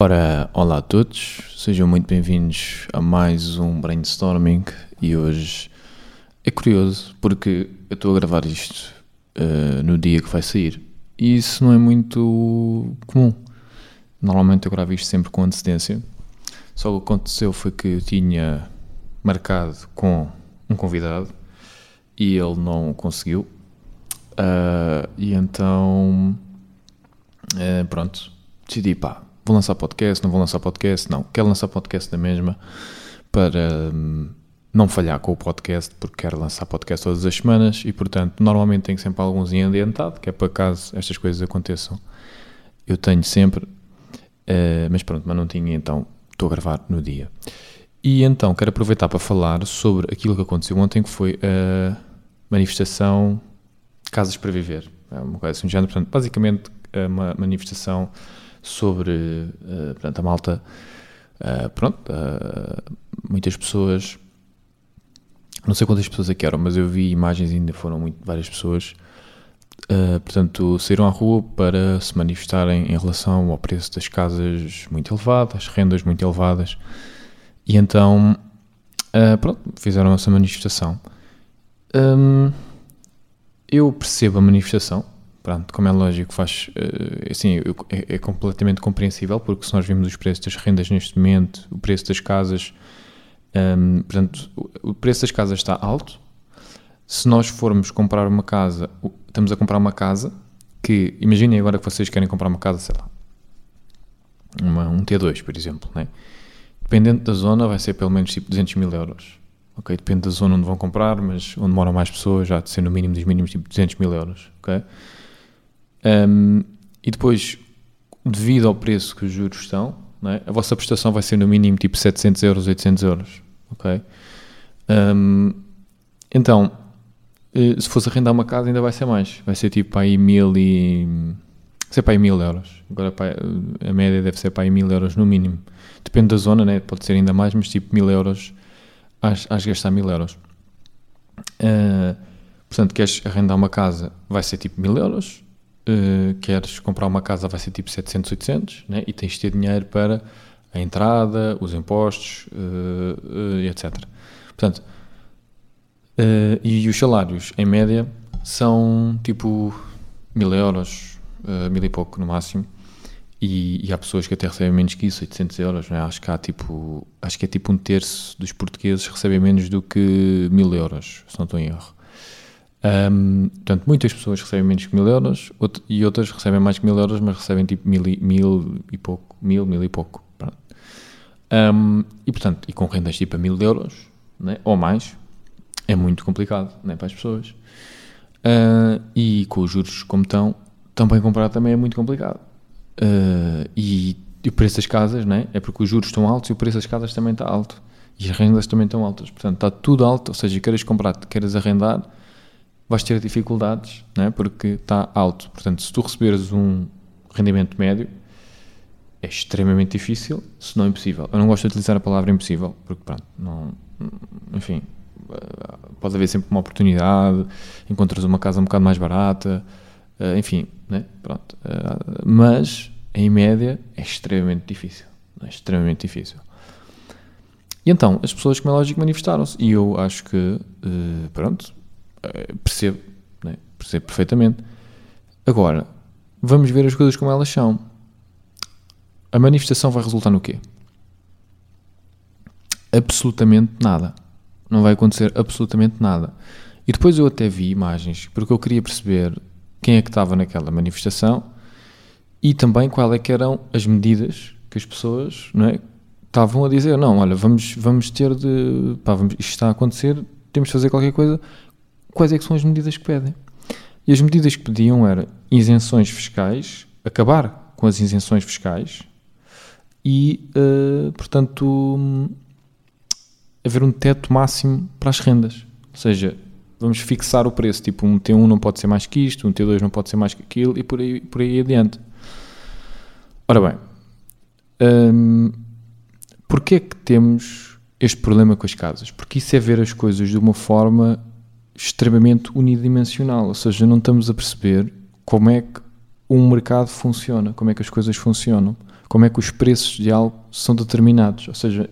Ora, olá a todos, sejam muito bem-vindos a mais um brainstorming. E hoje é curioso porque eu estou a gravar isto uh, no dia que vai sair. E isso não é muito comum. Normalmente eu gravo isto sempre com antecedência, só o que aconteceu foi que eu tinha marcado com um convidado e ele não conseguiu. Uh, e então uh, pronto, decidi pá vou lançar podcast, não vou lançar podcast, não, quero lançar podcast da mesma para hum, não falhar com o podcast, porque quero lançar podcast todas as semanas e, portanto, normalmente tenho sempre alguns em adiantado, que é para caso estas coisas aconteçam. Eu tenho sempre, uh, mas pronto, mas não tinha, então estou a gravar no dia. E então quero aproveitar para falar sobre aquilo que aconteceu ontem, que foi a manifestação Casas para Viver. É uma coisa assim, portanto, basicamente é uma manifestação sobre uh, portanto, a malta. Uh, pronto, uh, muitas pessoas, não sei quantas pessoas aqui eram, mas eu vi imagens e ainda foram muito, várias pessoas. portanto, saíram à rua para se manifestarem em relação ao preço das casas muito elevado, as rendas muito elevadas, e então, pronto, fizeram essa manifestação. Um, eu percebo a manifestação, pronto, como é lógico, faz, eh, assim, é, é, completamente compreensível, porque se nós vimos os preços das rendas neste momento, o preço das casas, um, ehm, portanto, o preço das casas está alto. Se nós formos comprar uma casa, estamos a comprar uma casa que, imaginem agora que vocês querem comprar uma casa, sei lá, uma, um T2, por exemplo, né? dependendo da zona, vai ser pelo menos tipo 200 mil euros. Ok, depende da zona onde vão comprar, mas onde moram mais pessoas, já de ser no mínimo dos mínimos, tipo 200 mil euros. Ok? Um, e depois, devido ao preço que os juros estão, é? a vossa prestação vai ser no mínimo tipo 700 euros, 800 euros. Ok? Um, então, eh, se fosse arrendar uma casa, ainda vai ser mais. Vai ser tipo aí mil e. ser para aí mil euros. Agora a média deve ser para aí mil euros no mínimo. Depende da zona, né? pode ser ainda mais, mas tipo mil euros. Has gastar mil euros. Uh, portanto, queres arrendar uma casa, vai ser tipo mil euros uh, queres comprar uma casa vai ser tipo 700, 800, né? e tens de ter dinheiro para a entrada, os impostos, uh, uh, etc. Portanto, e os salários, em média, são tipo mil euros, mil e pouco no máximo, e, e, há pessoas que até recebem menos que isso, 800 euros, é? acho que há tipo, acho que é tipo um terço dos portugueses recebem menos do que mil euros, se não estou em erro. Um, portanto, muitas pessoas recebem menos que mil euros e outras recebem mais que mil euros, mas recebem tipo mil e, mil e pouco, mil, mil e pouco. Um, e portanto, e com rendas tipo a mil euros né, ou mais, é muito complicado né, para as pessoas. Uh, e com os juros como estão, também comprar também é muito complicado. Uh, e, e, o preço das casas né, é porque os juros estão altos e o preço das casas também está alto. E as rendas também estão altas. Portanto, está tudo alto, ou seja, queres comprar, queres arrendar vais ter dificuldades, né? porque está alto. Portanto, se tu receberes um rendimento médio, é extremamente difícil, se não impossível. Eu não gosto de utilizar a palavra impossível, porque pronto, não, enfim, pode haver sempre uma oportunidade, encontras uma casa um bocado mais barata, eh, enfim, né? pronto. Eh, mas, em média, é extremamente difícil. É extremamente difícil. E então, as pessoas, como é lógico, manifestaram-se. E eu acho que, eh, pronto, eh, percebo, né? percebo perfeitamente. Agora, vamos ver as coisas como elas são. A manifestação vai resultar no quê? Absolutamente nada. Não vai acontecer absolutamente nada. E depois eu até vi imagens, porque eu queria perceber quem é que estava naquela manifestação e também qual é que eram as medidas que as pessoas não é, estavam a dizer. Não, olha, vamos, vamos ter de... Pá, vamos, isto está a acontecer, temos de fazer qualquer coisa quais é que são as medidas que pedem. E as medidas que pediam eram isenções fiscais, acabar com as isenções fiscais e, uh, portanto, haver um teto máximo para as rendas. Ou seja, vamos fixar o preço, tipo um T1 não pode ser mais que isto, um T2 não pode ser mais que aquilo e por aí, por aí adiante. Ora bem, um, porquê é que temos este problema com as casas? Porque isso é ver as coisas de uma forma extremamente unidimensional, ou seja, não estamos a perceber como é que um mercado funciona, como é que as coisas funcionam, como é que os preços de algo são determinados. Ou seja,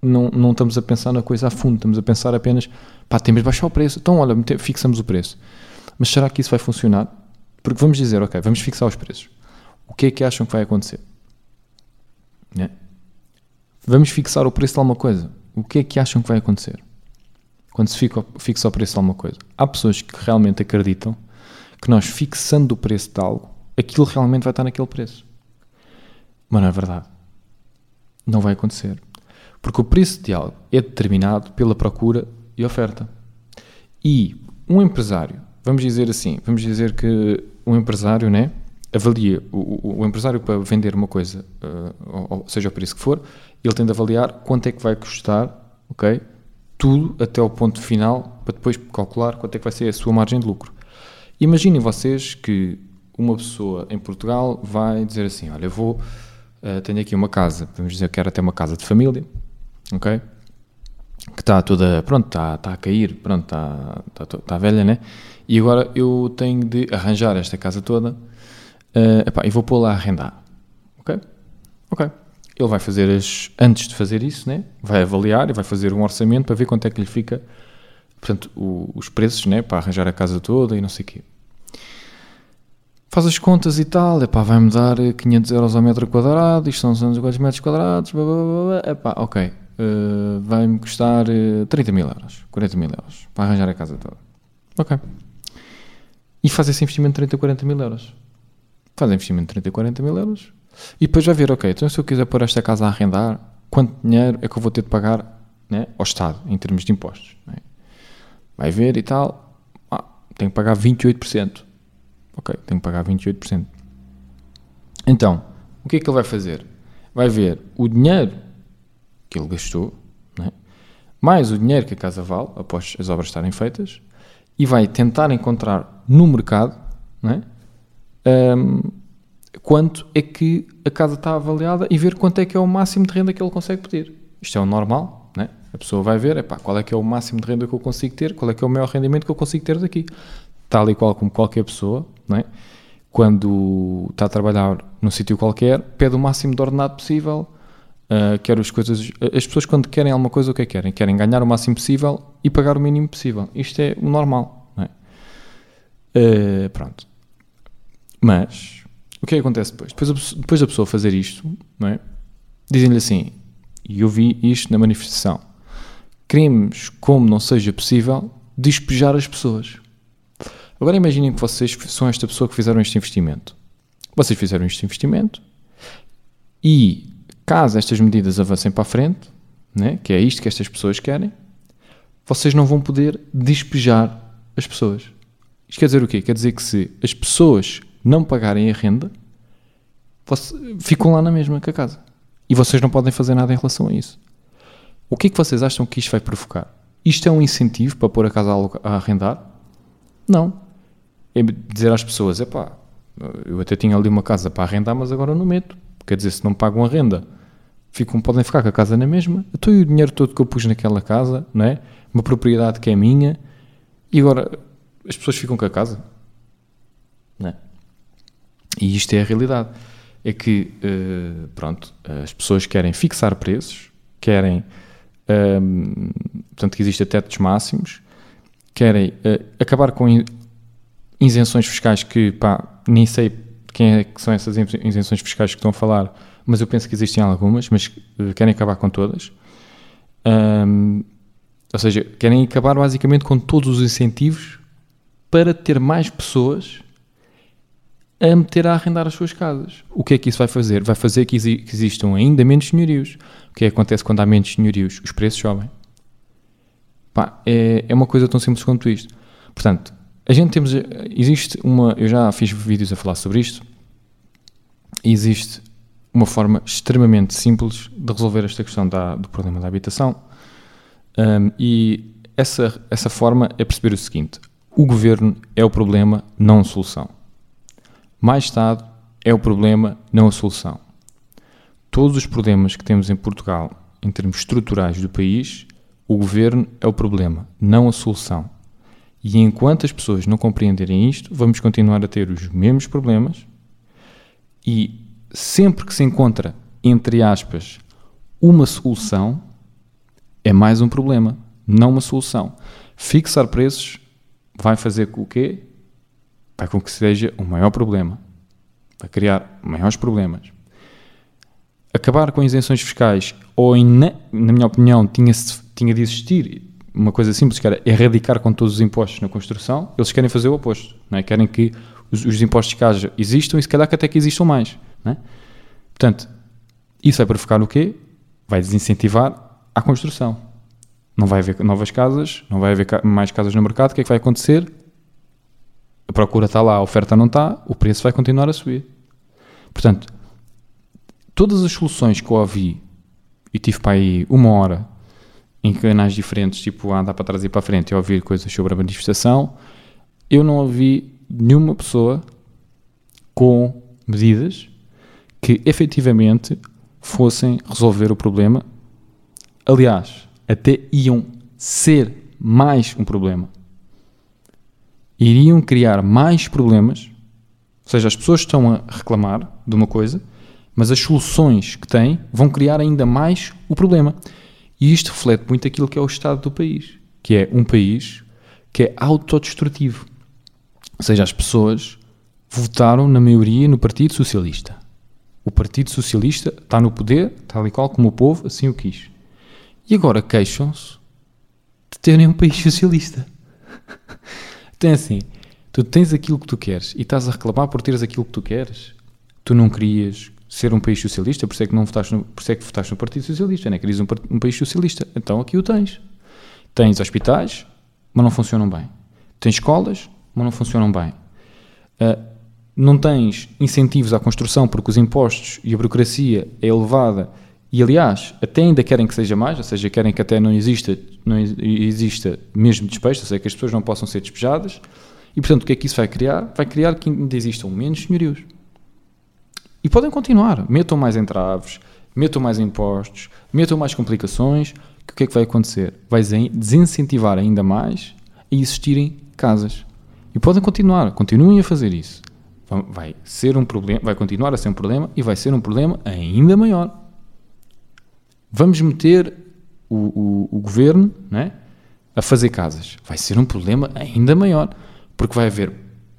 não, não estamos a pensar na coisa a fundo, estamos a pensar apenas, pá, temos de baixar o preço, então olha, fixamos o preço. Mas será que isso vai funcionar? Porque vamos dizer, ok, vamos fixar os preços. O que é que acham que vai acontecer? Né? Vamos fixar o preço de alguma coisa. O que é que acham que vai acontecer? Quando se fica, fixa o preço de alguma coisa. Há pessoas que realmente acreditam que nós fixando o preço de algo, aquilo realmente vai estar naquele preço. Mas não é verdade. Não vai acontecer. Porque o preço de algo é determinado pela procura e oferta. E um empresário, vamos dizer assim, vamos dizer que um empresário, né, avalia, o, o, empresário para vender uma coisa, uh, ou, seja o preço que for, ele tem de avaliar quanto é que vai custar, ok? Tudo até ao ponto final, para depois calcular quanto é que vai ser a sua margem de lucro. Imaginem vocês que uma pessoa em Portugal vai dizer assim, olha, eu vou uh, tenho aqui uma casa, vamos dizer que era até uma casa de família, ok? Que está toda, pronto, está, está a cair, pronto, está, está, está velha, né? E agora eu tenho de arranjar esta casa toda uh, epá, e vou pô-la a arrendar, ok? Ok. Ele vai fazer as, antes de fazer isso, né? Vai avaliar e vai fazer um orçamento para ver quanto é que lhe fica, portanto, o, os preços, né? Para arranjar a casa toda e não sei o quê faz as contas e tal, epá, vai-me dar 500 euros ao metro quadrado, isto são 200 metros quadrados, blá, blá, blá, epá, ok, uh, vai-me custar uh, 30 mil euros, 40 mil euros, para arranjar a casa toda. Ok. E faz esse investimento de 30, 40 mil euros. Faz investimento de 30, 40 mil euros. E depois vai ver, ok, então se eu quiser pôr esta casa a arrendar, quanto dinheiro é que eu vou ter de pagar né, ao Estado, em termos de impostos? Né? Vai ver e tal, ah, tenho que pagar 28%. Ok, tenho que pagar 28%. Então, o que é que ele vai fazer? Vai ver o dinheiro que ele gastou, né? mais o dinheiro que a casa vale, após as obras estarem feitas, e vai tentar encontrar no mercado né? um, quanto é que a casa está avaliada e ver quanto é que é o máximo de renda que ele consegue pedir. Isto é o normal, né? a pessoa vai ver epá, qual é que é o máximo de renda que eu consigo ter, qual é que é o maior rendimento que eu consigo ter daqui tal e qual como qualquer pessoa, não é? quando está a trabalhar num sítio qualquer, pede o máximo de ordenado possível, uh, quer as coisas... As pessoas quando querem alguma coisa, o que é que querem? Querem ganhar o máximo possível e pagar o mínimo possível. Isto é o normal, não é? Uh, pronto. Mas, o que é que acontece depois? Depois, depois da pessoa fazer isto, não é? Dizem-lhe assim, e eu vi isto na manifestação, queremos, como não seja possível, despejar as pessoas. Agora imaginem que vocês são esta pessoa que fizeram este investimento. Vocês fizeram este investimento e, caso estas medidas avancem para a frente, né, que é isto que estas pessoas querem, vocês não vão poder despejar as pessoas. Isto quer dizer o quê? Quer dizer que se as pessoas não pagarem a renda, ficam lá na mesma que a casa. E vocês não podem fazer nada em relação a isso. O que é que vocês acham que isto vai provocar? Isto é um incentivo para pôr a casa a arrendar? Não é dizer às pessoas: é pá, eu até tinha ali uma casa para arrendar, mas agora não meto. Quer dizer, se não pagam a renda, ficam, podem ficar com a casa na mesma. Eu estou o dinheiro todo que eu pus naquela casa, não é? Uma propriedade que é minha, e agora as pessoas ficam com a casa. Não é? E isto é a realidade. É que, uh, pronto, as pessoas querem fixar preços, querem, ehm, portanto, que exista tetos máximos, querem uh, acabar com isenções fiscais que, pá, nem sei quem é que são essas isenções fiscais que estão a falar, mas eu penso que existem algumas, mas uh, querem acabar com todas. Um, ou seja, querem acabar basicamente com todos os incentivos para ter mais pessoas a meter a arrendar as suas casas. O que é que isso vai fazer? Vai fazer que, exi que existam ainda menos senhorios. O que, é que acontece quando há menos senhorios? Os preços sobem. Pá, é, é uma coisa tão simples quanto isto. Portanto, a gente temos. Existe uma. Eu já fiz vídeos a falar sobre isto. Existe uma forma extremamente simples de resolver esta questão da, do problema da habitação. Um, e essa, essa forma é perceber o seguinte: o governo é o problema, não a solução. Mais Estado é o problema, não a solução. Todos os problemas que temos em Portugal, em termos estruturais do país, o governo é o problema, não a solução. E enquanto as pessoas não compreenderem isto, vamos continuar a ter os mesmos problemas e sempre que se encontra, entre aspas, uma solução, é mais um problema, não uma solução. Fixar preços vai fazer com o quê? Vai com que seja um maior problema. Vai criar maiores problemas. Acabar com isenções fiscais, ou, na, na minha opinião, tinha, tinha de existir uma coisa simples, que era erradicar com todos os impostos na construção, eles querem fazer o oposto. Não é? Querem que os, os impostos de casa existam e se calhar que até que existam mais. Não é? Portanto, isso vai provocar o quê? Vai desincentivar a construção. Não vai haver novas casas, não vai haver mais casas no mercado. O que é que vai acontecer? A procura está lá, a oferta não está, o preço vai continuar a subir. Portanto, todas as soluções que eu ouvi e tive para aí uma hora em canais diferentes, tipo andar para trás e para frente e ouvir coisas sobre a manifestação, eu não ouvi nenhuma pessoa com medidas que efetivamente fossem resolver o problema. Aliás, até iam ser mais um problema. Iriam criar mais problemas, ou seja, as pessoas estão a reclamar de uma coisa, mas as soluções que têm vão criar ainda mais o problema. E isto reflete muito aquilo que é o estado do país, que é um país que é autodestrutivo. Ou seja, as pessoas votaram na maioria no Partido Socialista. O Partido Socialista está no poder, tal e qual como o povo assim o quis. E agora queixam-se de terem um país socialista. Então é assim, tu tens aquilo que tu queres e estás a reclamar por teres aquilo que tu queres. Tu não querias ser um país socialista, por isso é que, não votaste no, por isso é que votaste no Partido Socialista, não é? Querias um, um país socialista. Então aqui o tens. Tens hospitais, mas não funcionam bem. Tens escolas, mas não funcionam bem. Uh, não tens incentivos à construção porque os impostos e a burocracia é elevada e, aliás, até ainda querem que seja mais, ou seja, querem que até não exista, não exista mesmo despejo, ou seja, que as pessoas não possam ser despejadas. E, portanto, o que é que isso vai criar? Vai criar que ainda existam menos senhorios. E podem continuar. Metam mais entraves, metam mais impostos, metam mais complicações. Que o que é que vai acontecer? Vai desincentivar ainda mais a existirem casas. E podem continuar, continuem a fazer isso. Vai ser um problema, vai continuar a ser um problema e vai ser um problema ainda maior. Vamos meter o, o, o governo né, a fazer casas. Vai ser um problema ainda maior, porque vai haver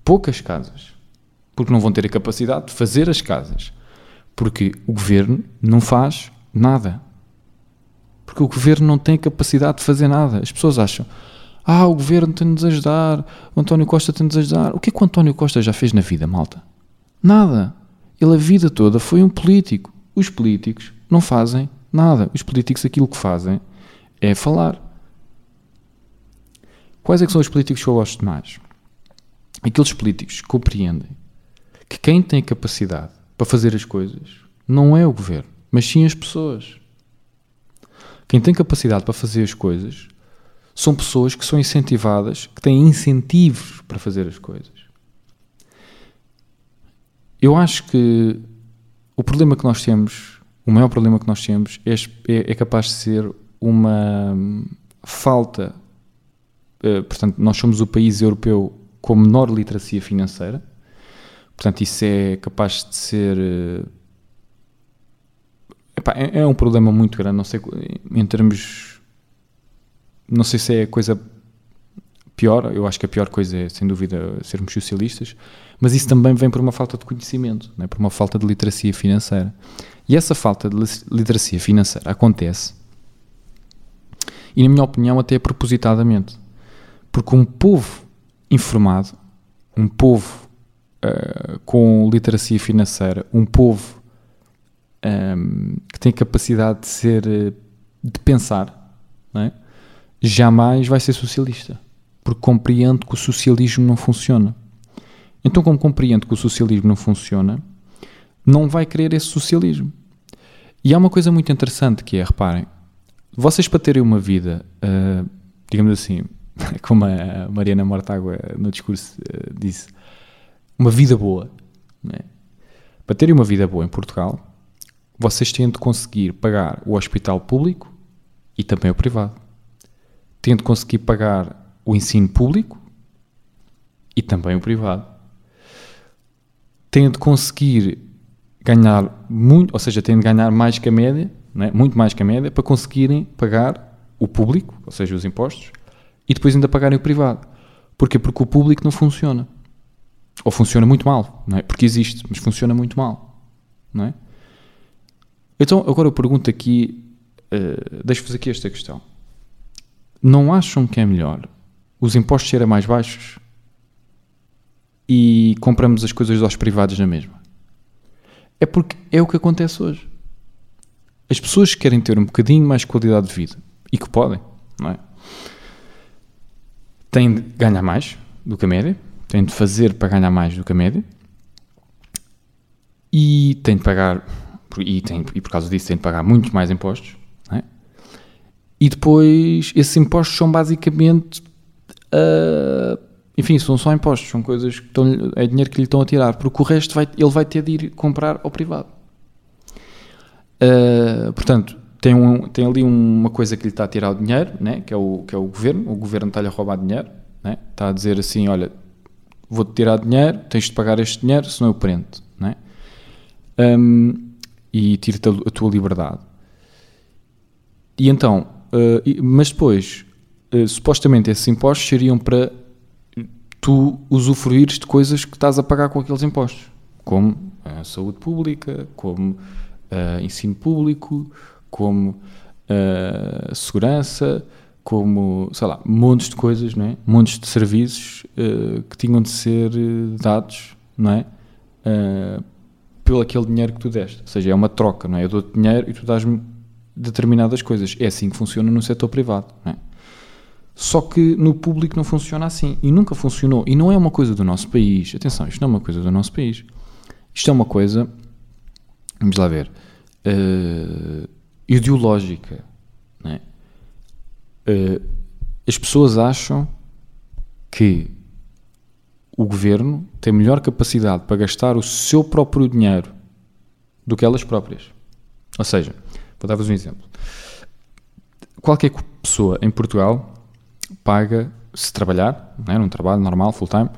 poucas casas, porque não vão ter a capacidade de fazer as casas, porque o governo não faz nada. Porque o governo não tem capacidade de fazer nada. As pessoas acham, ah, o governo tem-nos a ajudar, o António Costa tem-nos a ajudar. O que é que o António Costa já fez na vida, malta? Nada. Ele a vida toda foi um político. Os políticos não fazem nada. Os políticos aquilo que fazem é falar. Quais é que são os políticos que eu gosto mais? Aqueles políticos que compreendem que quem tem capacidade para fazer as coisas não é o governo, mas sim as pessoas. Quem tem capacidade para fazer as coisas são pessoas que são incentivadas, que têm incentivos para fazer as coisas. Eu acho que o problema que nós temos, o maior problema que nós temos, é, é, é capaz de ser uma falta. Uh, portanto, nós somos o país europeu com menor literacia financeira. Portanto, isso é capaz de ser. Uh, epá, é, é, um problema muito grande. Não sei em termos não sei se é a coisa pior, eu acho que a pior coisa é, sem dúvida, sermos socialistas, mas isso também vem por uma falta de conhecimento, né? por uma falta de literacia financeira. E essa falta de literacia financeira acontece, e na minha opinião, até propositadamente, porque um povo informado, um povo uh, com literacia financeira, um povo um, ehm, que tem capacidade de ser, de pensar, é? jamais vai ser socialista, porque compreende que o socialismo não funciona. Então, como compreende que o socialismo não funciona, não vai querer esse socialismo. E há uma coisa muito interessante que é, reparem, vocês para terem uma vida, uh, digamos assim, como a Mariana Mortágua no discurso uh, disse, uma vida boa, né? para terem uma vida boa em Portugal, vocês têm de conseguir pagar o hospital público e também o privado tendo conseguir pagar o ensino público e também o privado, tendo conseguir ganhar muito, ou seja, têm de ganhar mais que a média, né? muito mais que a média, para conseguirem pagar o público, ou seja, os impostos, e depois ainda pagarem o privado. Porquê? Porque o público não funciona. Ou funciona muito mal, não é? Porque existe, mas funciona muito mal, não é? Então, agora eu pergunto aqui, uh, deixo-vos aqui esta questão. Não acham que é melhor os impostos serem mais baixos e compramos as coisas aos privados na mesma? É porque é o que acontece hoje. As pessoas querem ter um bocadinho mais qualidade de vida e que podem, não é? Têm de ganhar mais do que a média, têm de fazer para ganhar mais do que a média e têm de pagar e, tem, e por causa disso têm de pagar muito mais impostos. É? E depois, esses impostos são basicamente. Uh, enfim, são só impostos, são coisas que estão, é dinheiro que lhe estão a tirar, porque o resto vai, ele vai ter de ir comprar ao privado. Uh, portanto, tem, um, tem ali uma coisa que lhe está a tirar o dinheiro, né? que, é o, que é o governo. O governo está-lhe a roubar dinheiro, né? está a dizer assim: olha, vou-te tirar dinheiro, tens de pagar este dinheiro, senão eu prendo. Né? Um, e tira-te a, tua liberdade. E então, uh, mas depois, uh, supostamente esses impostos seriam para tu usufruires de coisas que estás a pagar com aqueles impostos, como a saúde pública, como uh, ensino público, como segurança, como, sei lá, montes de coisas, não é? montes de serviços que tinham de ser dados, não é? pelo aquele dinheiro que tu deste. Ou seja, é uma troca, não é? Eu dou-te dinheiro e tu dás-me determinadas coisas. É assim que funciona no setor privado, não é? Só que no público não funciona assim. E nunca funcionou. E não é uma coisa do nosso país. Atenção, isto não é uma coisa do nosso país. Isto é uma coisa, vamos lá ver, uh, ideológica. Não é? Uh, as pessoas acham que o governo tem melhor capacidade para gastar o seu próprio dinheiro do que elas próprias. Ou seja, vou dar-vos um exemplo. Qualquer pessoa em Portugal paga, se trabalhar, né, num trabalho normal, full-time,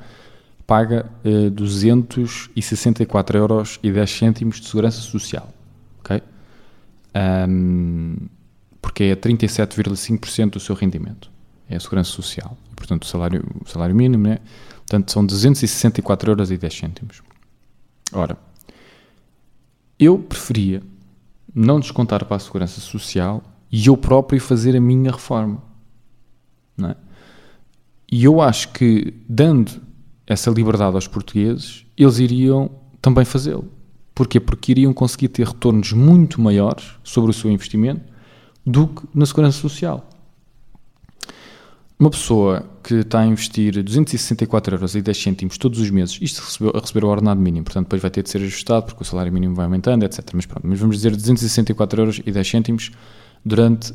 paga eh, 264 euros e 10 cêntimos de segurança social. ok? Um, porque é 37,5% do seu rendimento. É a segurança social. portanto, o salário, o salário mínimo, né? Portanto, são 264 euros e 10 cêntimos. Ora, eu preferia não descontar para a Segurança Social e eu próprio fazer a minha reforma. É? E eu acho que, dando essa liberdade aos portugueses, eles iriam também fazê-lo. Porquê? Porque iriam conseguir ter retornos muito maiores sobre o seu investimento do que na Segurança Social. Uma pessoa que está a investir 264 euros e 10 cêntimos todos os meses, isto recebeu, receber o ordenado mínimo, portanto depois vai ter de ser ajustado porque o salário mínimo vai aumentando, etc. Mas pronto, mas vamos dizer 264 euros e 10 cêntimos durante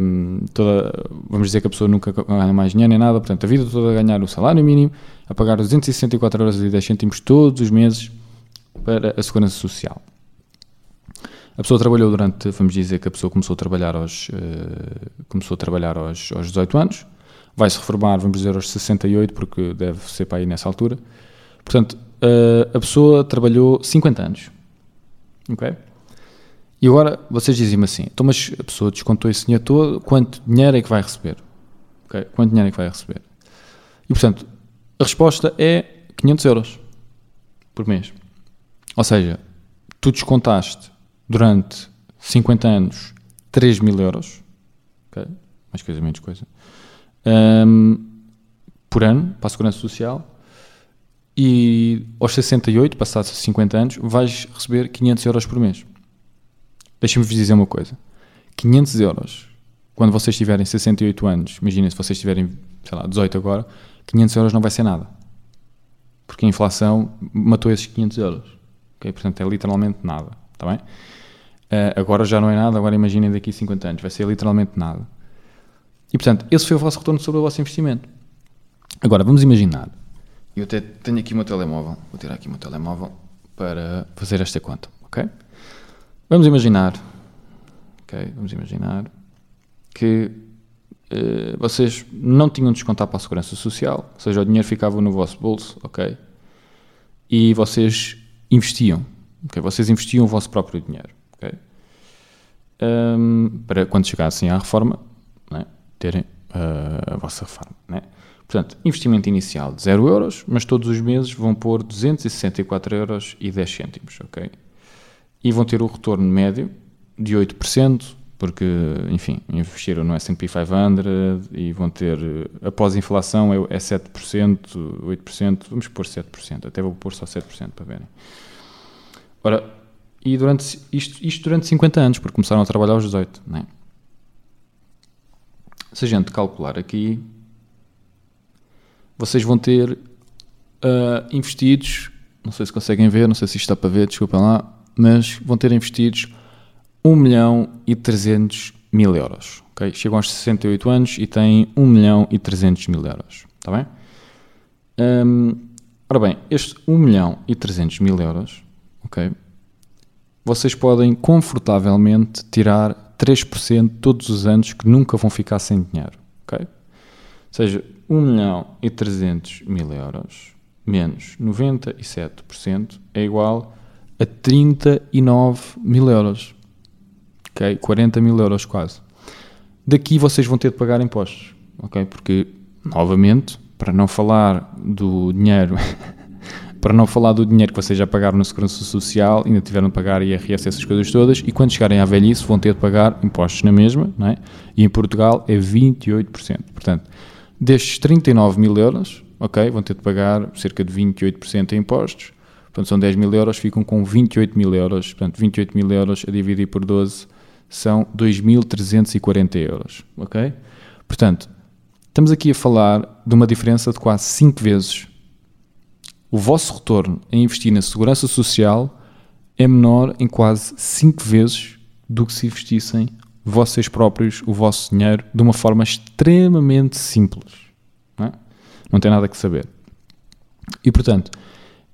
um, toda, vamos dizer que a pessoa nunca ganha mais dinheiro nem nada, portanto a vida toda a ganhar o salário mínimo, a pagar 264 euros e 10 cêntimos todos os meses para a segurança social. A pessoa trabalhou durante, vamos dizer que a pessoa começou a trabalhar aos, uh, começou a trabalhar aos, aos 18 anos, vai se reformar, vamos dizer, aos 68, porque deve ser para aí nessa altura. Portanto, a pessoa trabalhou 50 anos. Ok? E agora vocês dizem-me assim: então, mas a pessoa descontou esse dinheiro todo, quanto dinheiro é que vai receber? Ok? Quanto dinheiro é que vai receber? E portanto, a resposta é 500 euros por mês. Ou seja, tu descontaste durante 50 anos 3 mil euros, ok? Mais coisa, menos coisa um, por ano para a Segurança Social e aos 68, passados 50 anos, vais receber 500 euros por mês. Deixem-me vos dizer uma coisa: 500 euros, quando vocês tiverem 68 anos, imaginem se vocês tiverem, sei lá, 18 agora, 500 euros não vai ser nada. Porque a inflação matou esses 500 euros. Okay? Portanto, é literalmente nada. Está bem? Uh, agora já não é nada, agora imaginem daqui a 50 anos, vai ser literalmente nada. E portanto, esse foi o vosso retorno sobre o vosso investimento. Agora, vamos imaginar. Eu até tenho aqui o meu telemóvel. Vou tirar aqui o meu telemóvel para fazer esta conta, ok? Vamos imaginar. Ok, vamos imaginar que uh, vocês não tinham de descontar para a segurança social, ou seja, o dinheiro ficava no vosso bolso, ok? E vocês investiam Okay? Vocês investiam o vosso próprio dinheiro. Okay? Um, para quando chegassem à reforma, né, terem uh, a vossa reforma. Né? Portanto, investimento inicial de 0 euros, mas todos os meses vão pôr 264 euros e 10 cêntimos. Okay? E vão ter o retorno médio de 8%, porque, enfim, investiram no S&P 500 e vão ter, após a inflação, é 7%, 8%, vamos pôr 7%, até vou pôr só 7% para verem. Ora, e durante, isto, isto durante 50 anos, porque começaram a trabalhar aos 18, não é? Se a gente calcular aqui, vocês vão ter uh, investidos, não sei se conseguem ver, não sei se isto está para ver, desculpem lá, mas vão ter investidos 1 milhão e 300 mil euros. Okay? Chegam aos 68 anos e têm 1 milhão e 300 mil euros. Está bem? Um, ora bem, este 1 milhão e 300 mil euros, ok? Vocês podem confortavelmente tirar 3% todos os anos que nunca vão ficar sem dinheiro, ok? Ou seja, 1 milhão e 300 mil euros menos 97% é igual a 39 mil euros ok? 40 mil euros quase. Daqui vocês vão ter de pagar impostos, ok? Porque, novamente, para não falar do dinheiro, para não falar do dinheiro que vocês já pagaram na Segurança Social, ainda tiveram de pagar IRS, essas coisas todas, e quando chegarem à velhice vão ter de pagar impostos na mesma, não é? E em Portugal é 28%. Portanto, destes 39 mil euros, ok? Vão ter de pagar cerca de 28% em impostos. Portanto, são 10 mil euros, ficam com 28 mil euros. Portanto, 28 mil euros a dividir por 12 são 2.340 euros, ok? Portanto, estamos aqui a falar de uma diferença de quase 5 vezes. O vosso retorno em investir na segurança social é menor em quase 5 vezes do que se investissem vocês próprios o vosso dinheiro de uma forma extremamente simples. Não, é? não tem nada que saber. E portanto,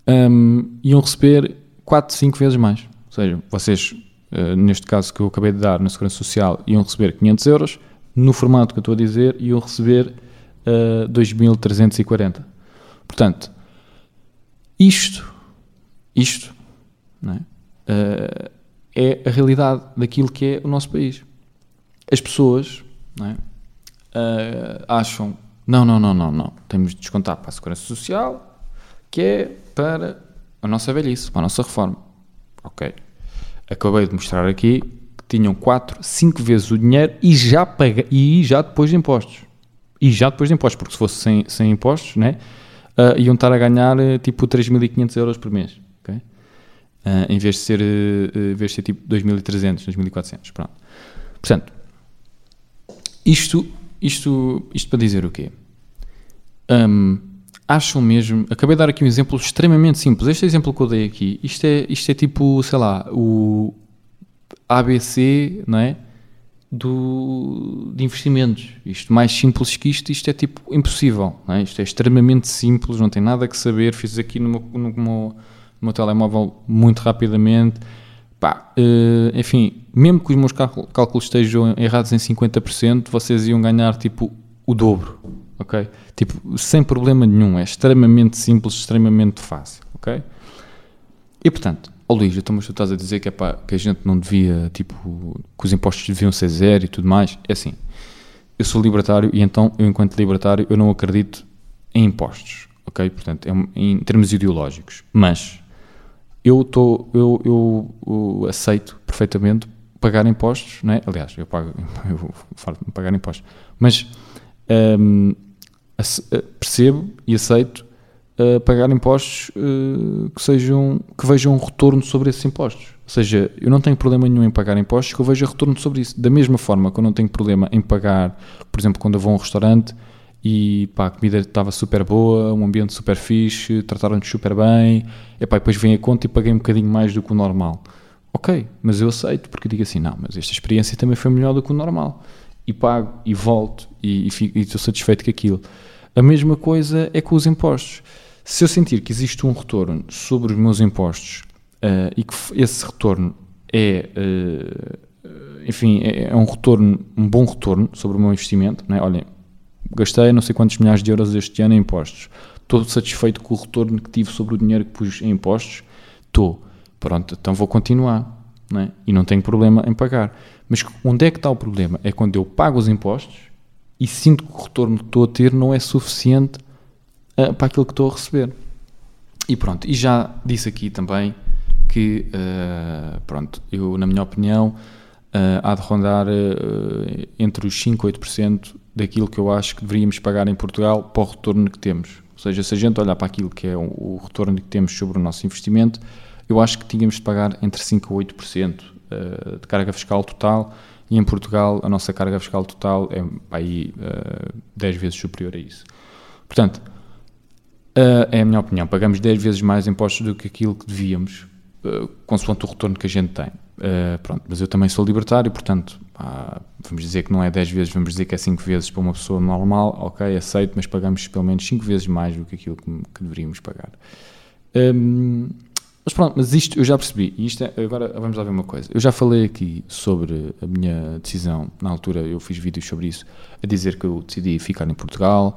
um, iam receber 4, 5 vezes mais. Ou seja, vocês uh, neste caso que eu acabei de dar na Segurança Social, iam receber 500 euros, no formato que eu estou a dizer, iam receber uh, eh, 2.340. Portanto, isto, isto é? Uh, é? a realidade daquilo que é o nosso país. As pessoas é? uh, acham, não, não, não, não, não, temos de descontar para a Segurança Social, que é para a nossa velhice, para a nossa reforma. Ok, acabei de mostrar aqui que tinham 4, 5 vezes o dinheiro e já, paga, e já depois de impostos. E já depois de impostos, porque se fosse sem, sem impostos, né, uh, iam estar a ganhar uh, tipo 3.500 euros por mês. Okay? Uh, em, vez de ser, em vez de ser tipo 2.300, 2.400. Pronto. Portanto, isto, isto, isto para dizer o quê? Um, acham mesmo. Acabei de dar aqui um exemplo extremamente simples. Este exemplo que eu dei aqui, isto é, isto é tipo, sei lá, o ABC, não é? Do, de investimentos. Isto mais simples que isto, isto é tipo impossível. Não é? Isto é extremamente simples, não tem nada que saber. Fiz aqui no meu, no meu, no meu telemóvel muito rapidamente. Pá, uh, enfim, mesmo que os meus cálculos estejam errados em 50%, vocês iam ganhar tipo o dobro ok? Tipo, sem problema nenhum, é extremamente simples, extremamente fácil, ok? E portanto, ó oh Luís, tu estás a dizer que, é pá, que a gente não devia, tipo, que os impostos deviam ser zero e tudo mais, é assim, eu sou libertário e então, eu enquanto libertário, eu não acredito em impostos, ok? Portanto, é, em termos ideológicos, mas eu, tô, eu, eu, eu aceito perfeitamente pagar impostos, não é? Aliás, eu pago, eu falo de pagar impostos, mas um, percebo e aceito uh, pagar impostos uh, que sejam que vejam um retorno sobre esses impostos. Ou seja, eu não tenho problema nenhum em pagar impostos que eu veja retorno sobre isso. Da mesma forma que eu não tenho problema em pagar, por exemplo, quando eu vou a um restaurante e pá, a comida estava super boa, um ambiente super fixe, trataram-nos super bem, e pá, depois vem a conta e paguei um bocadinho mais do que o normal. Ok, mas eu aceito, porque digo assim, não, mas esta experiência também foi melhor do que o normal. E pago, e volto, e, e, e estou satisfeito com aquilo. A mesma coisa é com os impostos. Se eu sentir que existe um retorno sobre os meus impostos uh, e que esse retorno é, uh, enfim, é, é, um retorno, um bom retorno sobre o meu investimento, não é? olhem, gastei não sei quantos milhares de euros este ano em impostos, estou satisfeito com o retorno que tive sobre o dinheiro que pus em impostos, estou. Pronto, então vou continuar. Não é? E não tenho problema em pagar. Mas onde é que está o problema? É quando eu pago os impostos e sinto que o retorno que estou a ter não é suficiente uh, para aquilo que estou a receber. E pronto, e já disse aqui também que, uh, pronto, eu, na minha opinião, uh, há de rondar uh, entre os 5% e 8% daquilo que eu acho que deveríamos pagar em Portugal para o retorno que temos. Ou seja, se a gente olhar para aquilo que é o, o retorno que temos sobre o nosso investimento, eu acho que tínhamos de pagar entre 5% a 8% de carga fiscal total e em Portugal a nossa carga fiscal total é aí 10 vezes superior a isso. Portanto, uh, é a minha opinião, pagamos 10 vezes mais impostos do que aquilo que devíamos consoante o retorno que a gente tem. Pronto, mas eu também sou libertário, portanto, vamos dizer que não é 10 vezes, vamos dizer que é 5 vezes para uma pessoa normal, ok, aceito, mas pagamos pelo menos 5 vezes mais do que aquilo que, deveríamos pagar. Um, mas pronto, mas isto eu já percebi, e isto é, agora vamos lá ver uma coisa. Eu já falei aqui sobre a minha decisão, na altura eu fiz vídeos sobre isso, a dizer que eu decidi ficar em Portugal,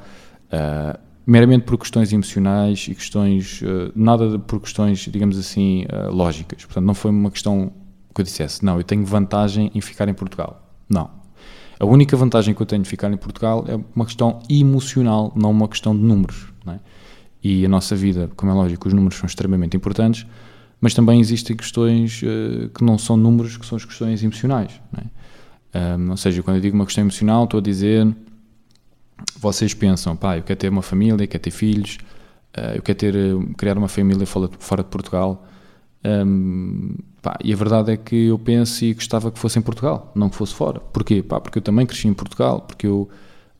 uh, meramente por questões emocionais e questões, uh, nada por questões, digamos assim, uh, lógicas. Portanto, não foi uma questão que eu dissesse, não, eu tenho vantagem em ficar em Portugal. Não. A única vantagem que eu tenho de ficar em Portugal é uma questão emocional, não uma questão de números. É? E a nossa vida, como é lógico, os números são extremamente importantes, mas também existem questões uh, que não são números, que são as questões emocionais. É? Um, ou seja, quando eu digo uma questão emocional, estou a dizer vocês pensam, pá, eu quero ter uma família, quero ter filhos, uh, eu quero ter, criar uma família fora de Portugal. Um, pá, e a verdade é que eu penso e gostava que fosse em Portugal, não que fosse fora. Porquê? Pá, porque eu também cresci em Portugal, porque eu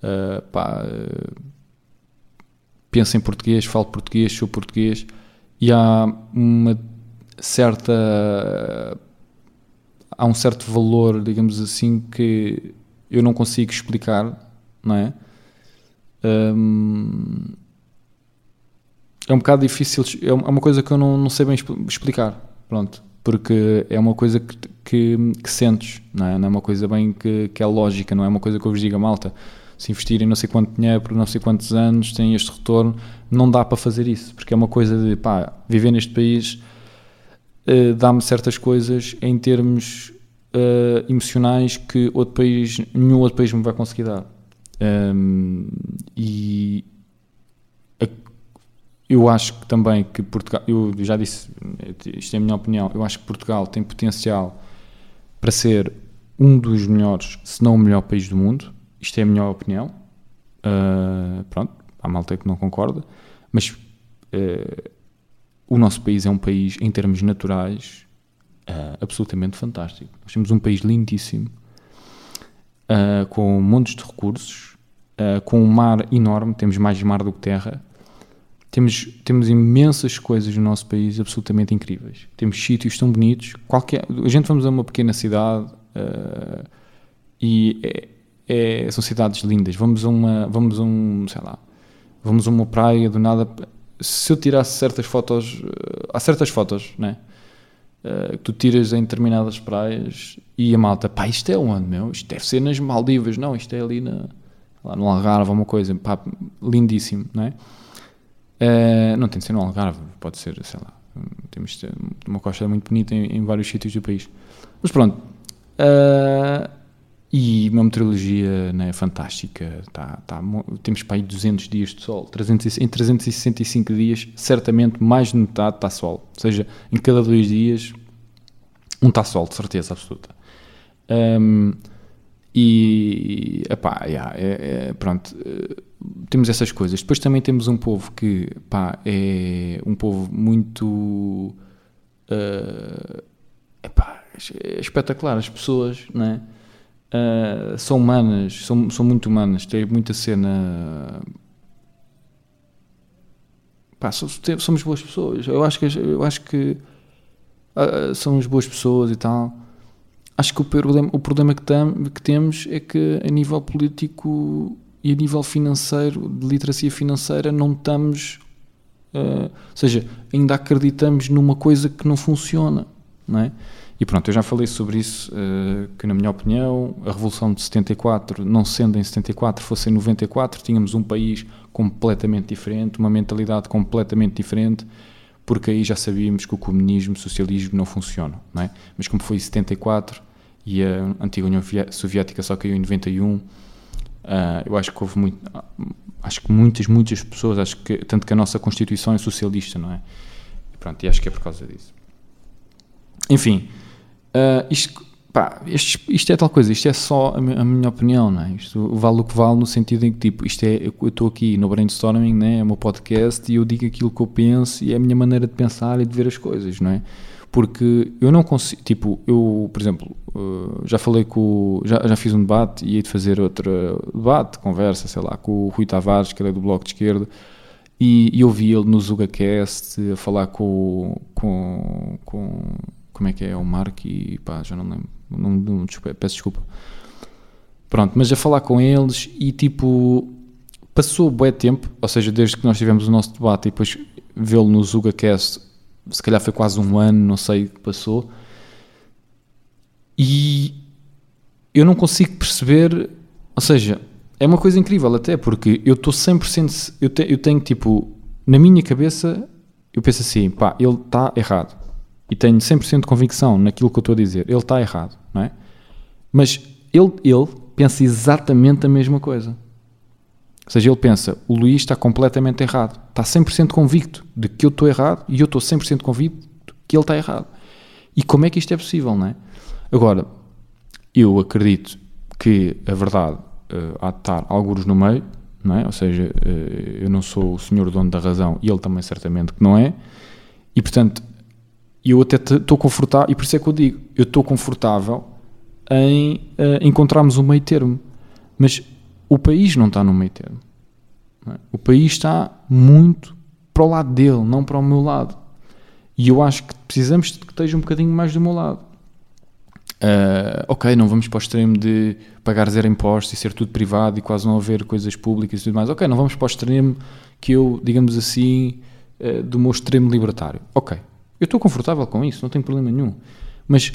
uh, pá, penso em português, falo português, sou português e há uma certa. há um certo valor, digamos assim, que eu não consigo explicar, não é? é um bocado difícil, é, é uma coisa que eu não, não sei bem explicar, pronto, porque é uma coisa que, que, que sentes, não é? não é uma coisa bem que, que é lógica, não é uma coisa que eu vos diga, malta, se investirem não sei quanto dinheiro por não sei quantos anos, têm este retorno, não dá para fazer isso, porque é uma coisa de, pá, viver neste país uh, dá-me certas coisas em termos uh, emocionais que outro país, nenhum outro país me vai conseguir dar. Um, e a, eu acho que também que Portugal, eu já disse, isto é a minha opinião, eu acho que Portugal tem potencial para ser um dos melhores, se não o melhor país do mundo. Isto é a minha opinião. Uh, pronto, há malta que não concorda, mas uh, o nosso país é um país, em termos naturais, uh, absolutamente fantástico. Nós temos um país lindíssimo, com montes de recursos, com um mar enorme, temos mais mar do que terra. Temos, temos imensas coisas no nosso país absolutamente incríveis. Temos sítios tão bonitos. Qualquer, a gente vamos a uma pequena cidade e é, é, são cidades lindas. Vamos a uma, vamos a um, sei lá, vamos a uma praia do nada. Se eu tirasse certas fotos, há certas fotos, né? Uh, que tu tiras em determinadas praias e a malta, pá, isto é onde, meu? Isto deve ser nas Maldivas, não, isto é ali na, lá no Algarve, uma coisa, pá, lindíssimo, não é? Uh, não tem de ser no Algarve, pode ser, sei lá, temos uma costa muito bonita em, em vários sítios do país. Mas pronto, uh, e uma meteorologia né, fantástica, tá, tá, temos para aí 200 dias de sol, 300, em 365 dias, certamente mais de metade está sol, ou seja, em cada dois dias um está sol, de certeza absoluta. Um, e, epá, yeah, é, é, pronto, eh, temos essas coisas. Depois também temos um povo que, pá, é um povo muito, uh, epá, é espetacular. As pessoas, né, uh, são humanas, são, são muito humanas, têm muita cena... Pá, somos boas pessoas. Eu acho que, eu acho que uh, somos boas pessoas e tal acho que o problema, o problema que, tam, que temos é que a nível político e a nível financeiro, de literacia financeira, não estamos. Uh, ou seja, ainda acreditamos numa coisa que não funciona, não é? E pronto, eu já falei sobre isso, uh, que na minha opinião, a Revolução de 74, não sendo em 74, fosse em 94, tínhamos um país completamente diferente, uma mentalidade completamente diferente, porque aí já sabíamos que o comunismo, o socialismo não funcionam, não é? Mas como foi em 74 e a antiga União Soviética só caiu em 91, uh, eu acho que houve muito, acho que muitas, muitas pessoas, acho que tanto que a nossa Constituição é socialista, não é? E pronto, e acho que é por causa disso. Enfim, uh, isto, pá, isto, isto, é tal coisa, isto é só a, a minha opinião, não é? Isto vale o que vale no sentido em que, tipo, isto é, eu estou aqui no brainstorming, né? é o meu podcast e eu digo aquilo que eu penso e é a minha maneira de pensar e de ver as coisas, não é? Porque eu não consigo, tipo, eu, por exemplo, uh, já falei com, já, já fiz um debate e hei de fazer outro debate, conversa, sei lá, com o Rui Tavares, que ele é do Bloco de Esquerda, e, e eu vi ele no ZugaCast a falar com, com, com como é que é, o Mark e pá, já não lembro, não, não, peço desculpa. Pronto, mas a falar com eles e tipo, passou bué tempo, ou seja, desde que nós tivemos o nosso debate e depois vê-lo no ZugaCast, se calhar foi quase um ano, não sei o que passou, e eu não consigo perceber, ou seja, é uma coisa incrível até, porque eu estou 100%, eu, te, eu tenho tipo, na minha cabeça, eu penso assim, pá, ele está errado e tenho 100% de convicção naquilo que eu estou a dizer, ele está errado, não é? Mas ele, ele pensa exatamente a mesma coisa. Ou seja, ele pensa, o Luís está completamente errado. Está 100% convicto de que eu estou errado e eu estou 100% convicto que ele está errado. E como é que isto é possível, não é? Agora, eu acredito que a verdade uh, há de estar alguns no meio, não é? Ou seja, uh, eu não sou o senhor dono da razão e ele também certamente que não é. E, portanto, e eu até estou confortável, e por isso é que eu digo, eu estou confortável em uh, encontrarmos um meio termo. Mas o país não está no meio termo. É? O país está muito para o lado dele, não para o meu lado. E eu acho que precisamos de que esteja um bocadinho mais do meu lado. Uh, ok, não vamos para o extremo de pagar zero impostos e ser tudo privado e quase não haver coisas públicas e tudo mais. Ok, não vamos para o extremo que eu, digamos assim, uh, do meu extremo libertário. Ok, eu estou confortável com isso, não tenho problema nenhum. Mas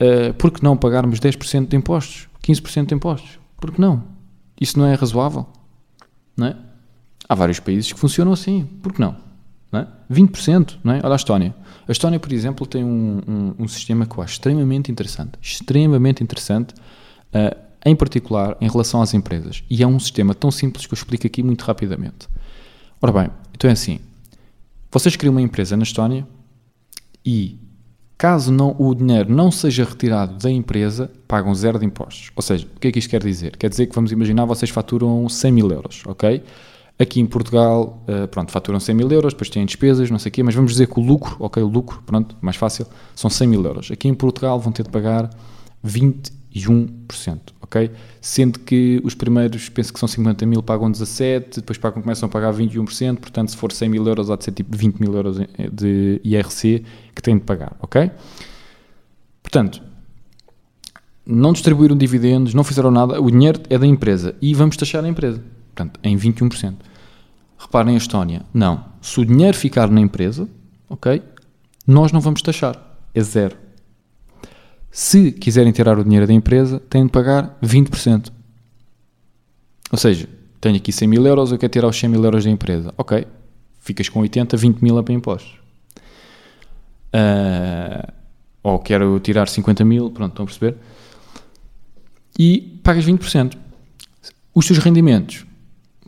uh, por que não pagarmos 10% de impostos? 15% de impostos? Por que não? Isso não é razoável? Não é? Há vários países que funcionam assim. Por que não? não é? 20%, não é? Olha a Estónia. A Estónia, por exemplo, tem um, um, um sistema que eu acho extremamente interessante. Extremamente interessante, uh, em particular em relação às empresas. E é um sistema tão simples que eu explico aqui muito rapidamente. Ora bem, então é assim. Vocês criam uma empresa na Estónia, e caso não, o dinheiro não seja retirado da empresa, pagam zero de impostos. Ou seja, o que é que isto quer dizer? Quer dizer que vamos imaginar vocês faturam 100 mil euros, ok? Aqui em Portugal, uh, pronto, faturam 100 mil euros, depois têm despesas, não sei o quê, mas vamos dizer que o lucro, ok, o lucro, pronto, mais fácil, são 100 mil euros. Aqui em Portugal vão ter de pagar 21%, ok? Sendo que os primeiros, penso que são 50 mil, pagam 17, depois pagam, começam a pagar 21%, portanto, se for 100 mil euros, há de ser tipo 20 mil euros de IRC que têm de pagar, ok? Portanto, não distribuíram dividendos, não fizeram nada, o dinheiro é da empresa e vamos taxar a empresa, portanto, em 21%. Reparem a Estónia, não. Se o dinheiro ficar na empresa, ok, nós não vamos taxar, é zero. Se quiserem tirar o dinheiro da empresa, têm de pagar 20%. Ou seja, tenho aqui 100 mil euros, eu quero tirar os 100 mil euros da empresa. Ok, ficas com 80, 20 mil a para impostos. Uh, ou quero tirar 50 mil, pronto, estão a perceber? E pagas 20%. Os teus rendimentos,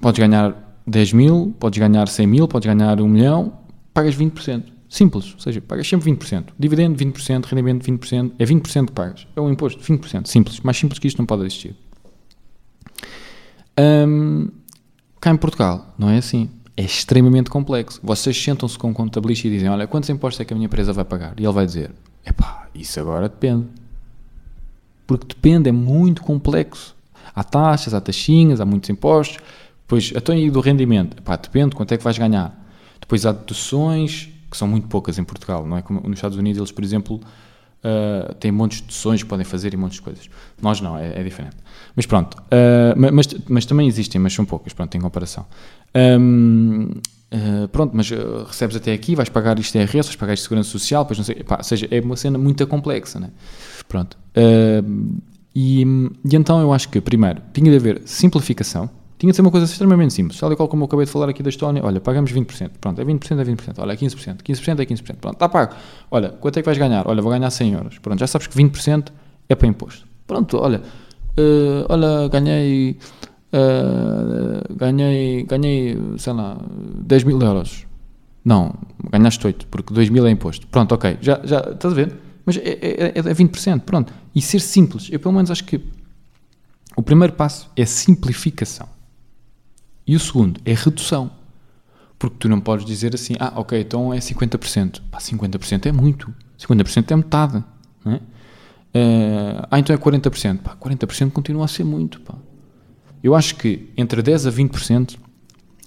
podes ganhar 10 mil, podes ganhar 100 mil, podes ganhar 1 milhão, pagas 20%. Simples, ou seja, pagas sempre 20%. Dividendo 20%, rendimento 20%, é 20% que pagas. É um imposto, 20%. Simples. Mais simples que isto não pode existir. Um, cá em Portugal, não é assim. É extremamente complexo. Vocês sentam-se com um contabilista e dizem: Olha, quantos impostos é que a minha empresa vai pagar? E ele vai dizer: Epá, isso agora depende. Porque depende, é muito complexo. Há taxas, há taxinhas, há muitos impostos. Depois, até aí do rendimento, epá, depende quanto é que vais ganhar. Depois há deduções, que são muito poucas em Portugal, não é? Como nos Estados Unidos, eles, por exemplo, uh, têm montes de deduções que podem fazer e montes de coisas. Nós não, é, é diferente. Mas pronto, uh, mas, mas, também existem, mas são poucas, pronto, em comparação. Um, uh, pronto, mas recebes até aqui, vais pagar isto IRS, vais pagar isto de Segurança Social, depois não sei, pá, ou seja, é uma cena muito complexa, né? Pronto. E, e então eu acho que, primeiro, tinha de haver simplificação, Tinha de ser uma coisa extremamente simples. Tal e qual como eu acabei de falar aqui da Estónia, olha, pagamos 20%. Pronto, é 20%, é 20%. Olha, é 15%. 15% é 15%. Pronto, está pago. Olha, quanto é que vais ganhar? Olha, vou ganhar 100 euros. Pronto, já sabes que 20% é para imposto. Pronto, olha, uh, olha, ganhei, uh, ganhei, ganhei, sei lá, 10 mil euros. Não, ganhaste 8, porque 2 mil é imposto. Pronto, ok, já, já estás a ver? Mas é, é, é 20%, pronto. E ser simples, eu pelo menos acho que o primeiro passo é simplificação. E o segundo é redução. Porque tu não podes dizer assim, ah, ok, então é 50%. Pá, 50% é muito. 50% é metade. Não é? Uh, ah, então é 40%. Pá, 40% continua a ser muito. Pá. Eu acho que entre 10% a 20%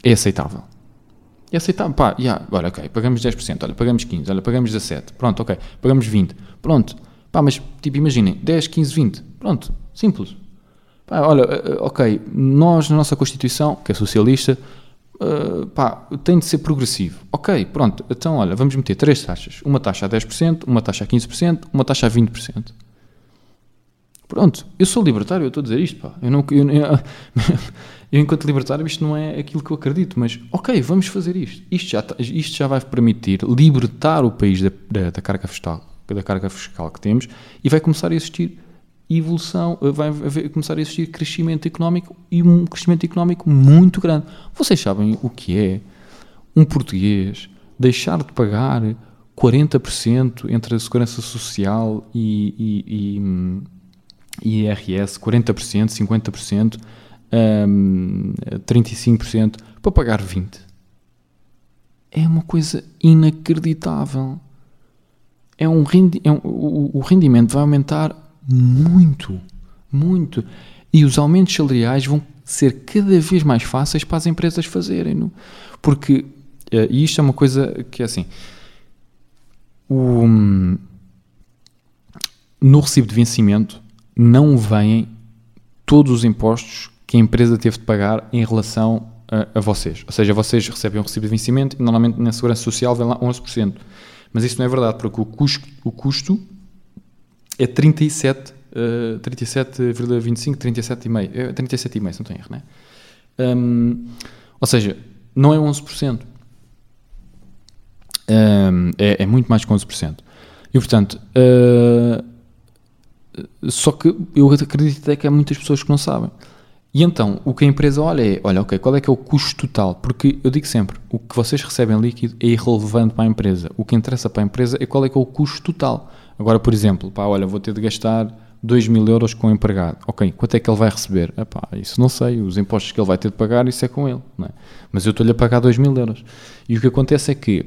é aceitável. É aceitável. Pá, yeah, olha, ok, pagamos 10%, olha, pagamos 15%, olha, pagamos 17%, pronto, ok, pagamos 20%, pronto. Pá, mas, tipo, imaginem, 10, 15, 20, pronto, simples. Pá, olha, eh, eh, ok, nós na nossa Constituição, que é socialista, uh, pá, tem de ser progressivo. Ok, pronto, então olha, vamos meter três taxas. Uma taxa a 10%, uma taxa a 15%, uma taxa a 20%. Pronto, eu sou libertário, eu estou a dizer isto, pá. Eu, não, eu, eu, eu, enquanto libertário, isto não é aquilo que eu acredito, mas ok, vamos fazer isto. Isto já, isto já vai permitir libertar o país da, da, da carga fiscal, da carga fiscal que temos e vai começar a existir evolução, eh, vai começar a existir crescimento económico e um crescimento económico muito grande. Vocês sabem o que é um português deixar de pagar 40% entre a segurança social e, e, e, e IRS, 40%, 50%, um, 35% para pagar 20%. É uma coisa inacreditável. É um, rendi é um o, o rendimento vai aumentar muito, muito. E os aumentos salariais vão ser cada vez mais fáceis para as empresas fazerem. -no. Porque, eh, e isto é uma coisa que é assim, o, no recibo de vencimento não vêm todos os impostos que a empresa teve de pagar em relação a, a, vocês. Ou seja, vocês recebem um recibo de vencimento e normalmente na Segurança Social vem lá 11%. Mas isso não é verdade, porque o custo, o custo é 37, uh, 37,25, 37,5. É 37,5, se não em erro, não é? Um, ou seja, não é 11%. Um, é, é, muito mais que 11%. E portanto, uh, só que eu acredito até que há muitas pessoas que não sabem. E então, o que a empresa olha é, olha, ok, qual é que é o custo total? Porque eu digo sempre, o que vocês recebem líquido é irrelevante para a empresa. O que interessa para a empresa é qual é que é o custo total. Agora, por exemplo, pá, olha, vou ter de gastar 2 mil euros com o empregado. Ok, quanto é que ele vai receber? Epá, isso não sei, os impostos que ele vai ter de pagar, isso é com ele. É? Mas eu estou-lhe a pagar 2 mil euros. E o que acontece é que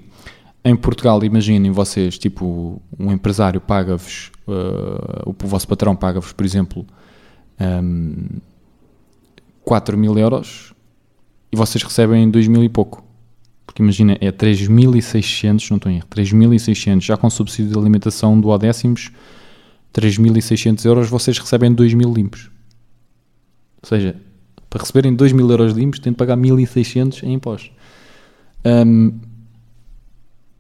em Portugal, imaginem vocês, tipo, um empresário paga-vos, uh, o vosso patrão paga-vos, por exemplo, um, 4 mil euros e vocês recebem 2 mil e pouco. Porque imagina, é 3.600, não estou em erro, 3.600, já com subsídio de alimentação do décimos, 3.600 euros, vocês recebem 2.000 limpos. Ou seja, para receberem 2.000 euros limpos, têm de pagar 1.600 em impostos. Um,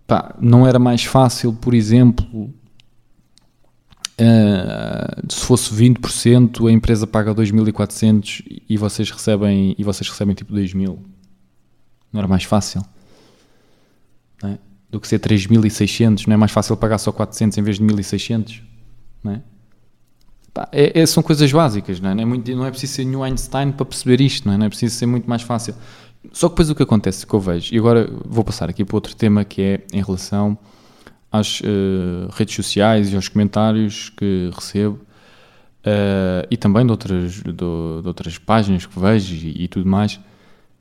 pá, não era mais fácil, por exemplo, uh, se fosse 20%, a empresa paga 2.400 e vocês recebem, e vocês recebem tipo 2.000. Não era mais fácil? é? do que ser 3.600, não é mais fácil pagar só 400 em vez de 1.600, não é? É, é, são coisas básicas, não é? Não é, muito, não é preciso ser New Einstein para perceber isto, não é? Não é preciso ser muito mais fácil. Só que depois o que acontece, que eu vejo, e agora vou passar aqui para outro tema que é em relação às uh, redes sociais e aos comentários que recebo uh, e também de outras, de, de, outras páginas que vejo e, e tudo mais,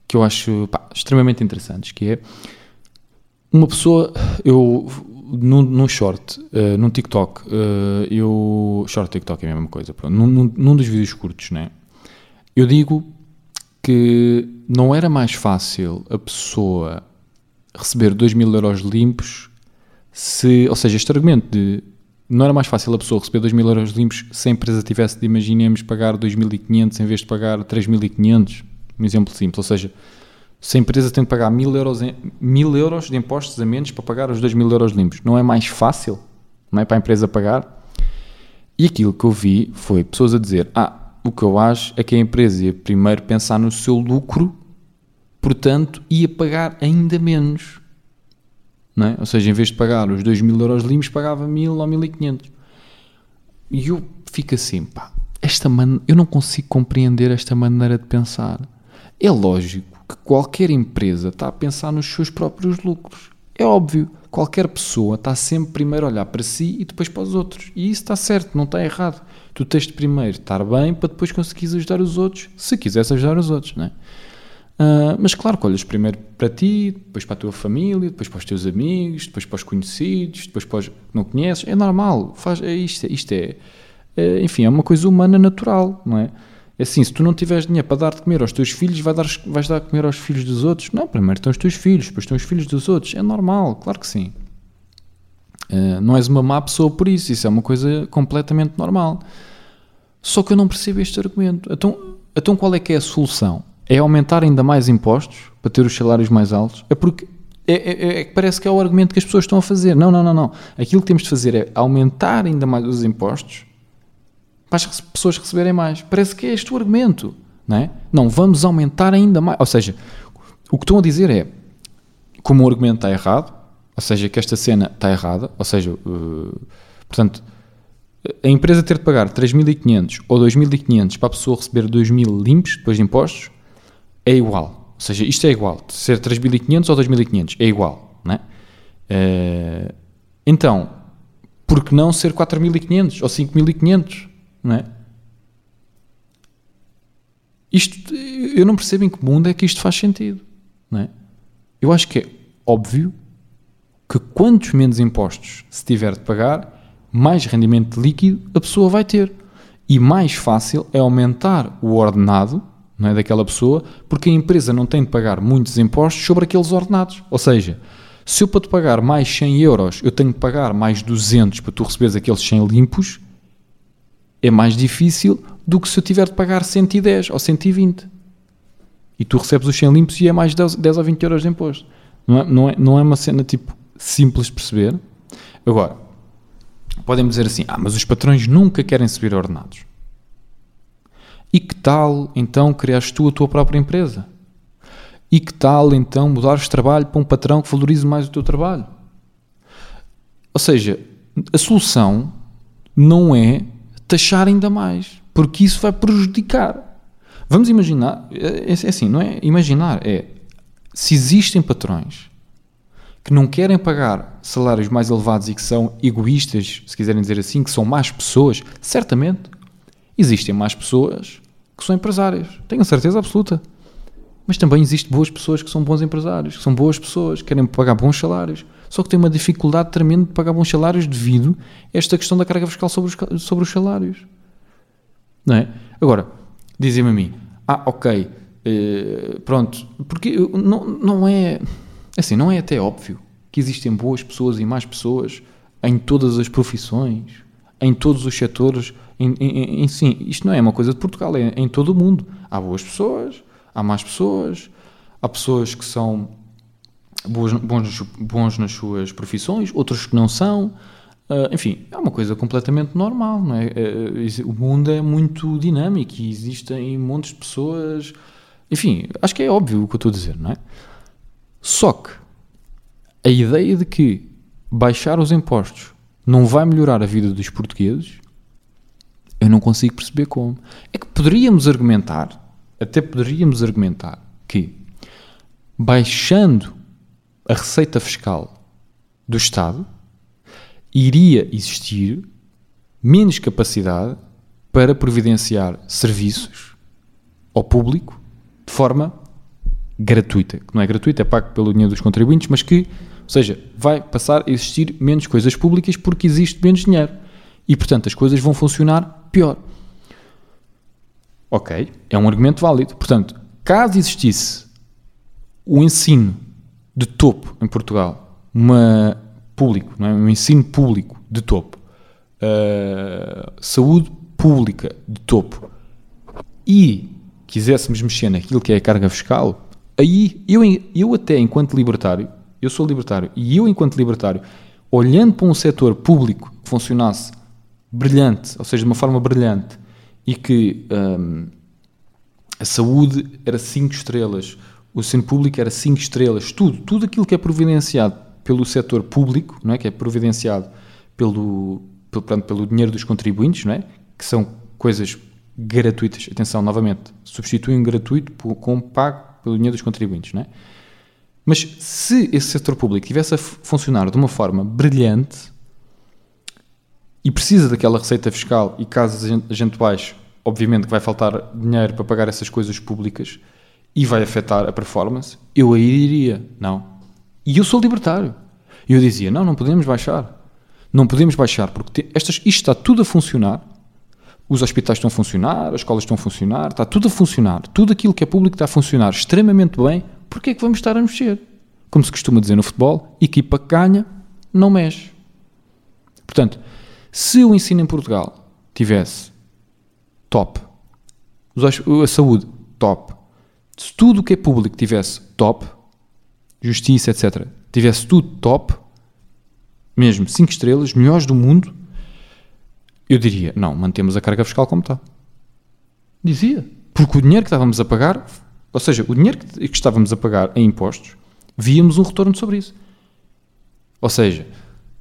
que eu acho pá, extremamente interessantes, que é uma pessoa, eu num, num short, uh, num TikTok, eu. Short TikTok é a mesma coisa, pronto, num, num, num, dos vídeos curtos, né? Eu digo que não era mais fácil a pessoa receber 2 mil euros limpos se. Ou seja, este argumento de. Não era mais fácil a pessoa receber 2 mil euros limpos se a empresa tivesse de, imaginemos, pagar 2.500 em vez de pagar 3.500? Um exemplo simples. Ou seja, se a empresa tem de pagar mil euros, mil euros de impostos a menos para pagar os dois mil euros limpos, não é mais fácil? Não é para a empresa pagar? E aquilo que eu vi foi pessoas a dizer: Ah, o que eu acho é que a empresa ia primeiro pensar no seu lucro, portanto, ia pagar ainda menos. É? Ou seja, em vez de pagar os 2 mil euros limpos, pagava 1000 ou 1500. E eu fico assim, pá, esta man... eu não consigo compreender esta maneira de pensar. É lógico que qualquer empresa está a pensar nos seus próprios lucros. É óbvio, qualquer pessoa está sempre primeiro a olhar para si e depois para os outros. E isso está certo, não está errado. Tu tens de primeiro estar bem para depois conseguires ajudar os outros, se quiseres ajudar os outros, não é? Uh, mas claro que olhas primeiro para ti, depois para a tua família, depois para os teus amigos, depois para os conhecidos, depois para os que não conheces. É normal, faz, é isto, isto é, é, enfim, é uma coisa humana natural, não é? É assim, se tu não tiveres dinheiro para dar de comer aos teus filhos, vais dar, vais dar de comer aos filhos dos outros? Não, primeiro estão os teus filhos, depois estão os filhos dos outros. É normal, claro que sim. Uh, não és uma má pessoa por isso, isso é uma coisa completamente normal. Só que eu não percebo este argumento. Então, então qual é que é a solução? É aumentar ainda mais impostos para ter os salários mais altos? É porque é, é, é, parece que é o argumento que as pessoas estão a fazer. Não, não, não, não. Aquilo que temos de fazer é aumentar ainda mais os impostos para as pessoas receberem mais. Parece que é este o argumento, não é? Não, vamos aumentar ainda mais. Ou seja, o que estão a dizer é, como o argumento está errado, ou seja, que esta cena está errada, ou seja, uh, portanto, a empresa ter de pagar 3.500 ou 2.500 para a pessoa receber 2.000 limpos depois de impostos é igual. Ou seja, isto é igual. Ser 3.500 ou 2.500 é igual, não é? Uh, então, por que não ser 4.500 ou 5.500? não é? Isto, eu não percebo em que mundo é que isto faz sentido, não é? Eu acho que é óbvio que quantos menos impostos se tiver de pagar, mais rendimento líquido a pessoa vai ter. E mais fácil é aumentar o ordenado não é, daquela pessoa, porque a empresa não tem de pagar muitos impostos sobre aqueles ordenados. Ou seja, se eu para te pagar mais 100 euros, eu tenho de pagar mais 200 para tu receberes aqueles 100 limpos, é mais difícil do que se eu tiver de pagar 110 ou 120. E tu recebes os 100 limpos e é mais 10, 10 ou 20 euros de imposto. Não é, não, é, não é uma cena tipo simples de perceber. Agora, podem dizer assim: ah, mas os patrões nunca querem subir ordenados. E que tal então criares tu a tua própria empresa? E que tal então mudares de trabalho para um patrão que valorize mais o teu trabalho? Ou seja, a solução não é taxar ainda mais, porque isso vai prejudicar. Vamos imaginar, é, é assim, não é imaginar, é se existem patrões que não querem pagar salários mais elevados e que são egoístas, se quiserem dizer assim, que são más pessoas, certamente existem mais pessoas que são empresárias, tenho certeza absoluta. Mas também existem boas pessoas que são bons empresários, que são boas pessoas, que querem pagar bons salários, só que têm uma dificuldade tremenda de pagar bons salários devido a esta questão da carga fiscal sobre os, sobre os salários. Não é? Agora, dizem-me a mim, ah, ok, eh, pronto, porque não, não é, assim, não é até óbvio que existem boas pessoas e más pessoas em todas as profissões, em todos os setores, em, em, em, sim, isto não é uma coisa de Portugal, é em todo o mundo. Há boas pessoas, há más pessoas, há pessoas que são bons, bons, bons nas suas profissões, outros que não são. Uh, enfim, é uma coisa completamente normal, não é? Uh, o mundo é muito dinâmico e existem montes de pessoas. Enfim, acho que é óbvio o que eu estou a dizer, não é? Só que a ideia de que baixar os impostos não vai melhorar a vida dos portugueses, eu não consigo perceber como. É que poderíamos argumentar até poderíamos argumentar que, baixando a receita fiscal do Estado, iria existir menos capacidade para providenciar serviços ao público de forma gratuita. Que não é gratuita, é pago pelo dinheiro dos contribuintes, mas que, ou seja, vai passar a existir menos coisas públicas porque existe menos dinheiro. E, portanto, as coisas vão funcionar pior. Ok, é um argumento válido. Portanto, caso existisse o ensino de topo em Portugal, uma público, não é? um ensino público de topo, uh, saúde pública de topo, e quiséssemos mexer naquilo que é a carga fiscal, aí eu, eu até enquanto libertário, eu sou libertário, e eu enquanto libertário, olhando para um setor público que funcionasse brilhante, ou seja, de uma forma brilhante, e que hum, a saúde era 5 estrelas, o ensino público era 5 estrelas, tudo, tudo aquilo que é providenciado pelo setor público, não é? que é providenciado pelo, pelo, portanto, pelo dinheiro dos contribuintes, não é? que são coisas gratuitas, atenção, novamente, substituem gratuito com pago pelo dinheiro dos contribuintes, não é? Mas se esse setor público tivesse a funcionar de uma forma brilhante e precisa daquela receita fiscal e casos agentuais, obviamente que vai faltar dinheiro para pagar essas coisas públicas e vai afetar a performance, eu aí diria, não. E eu sou libertário. E eu dizia, não, não podemos baixar. Não podemos baixar, porque estas, isto está tudo a funcionar os hospitais estão a funcionar, as escolas estão a funcionar, está tudo a funcionar, tudo aquilo que é público está a funcionar extremamente bem, porque é que vamos estar a mexer? Como se costuma dizer no futebol, equipa que ganha não mexe. Portanto, se o ensino em Portugal tivesse top, a saúde top, se tudo o que é público tivesse top, justiça, etc., tivesse tudo top, mesmo 5 estrelas, melhores do mundo, eu diria, não, mantemos a carga fiscal como está. Dizia. Porque o dinheiro que estávamos a pagar, ou seja, o dinheiro que estávamos a pagar em impostos, víamos um retorno sobre isso. Ou seja,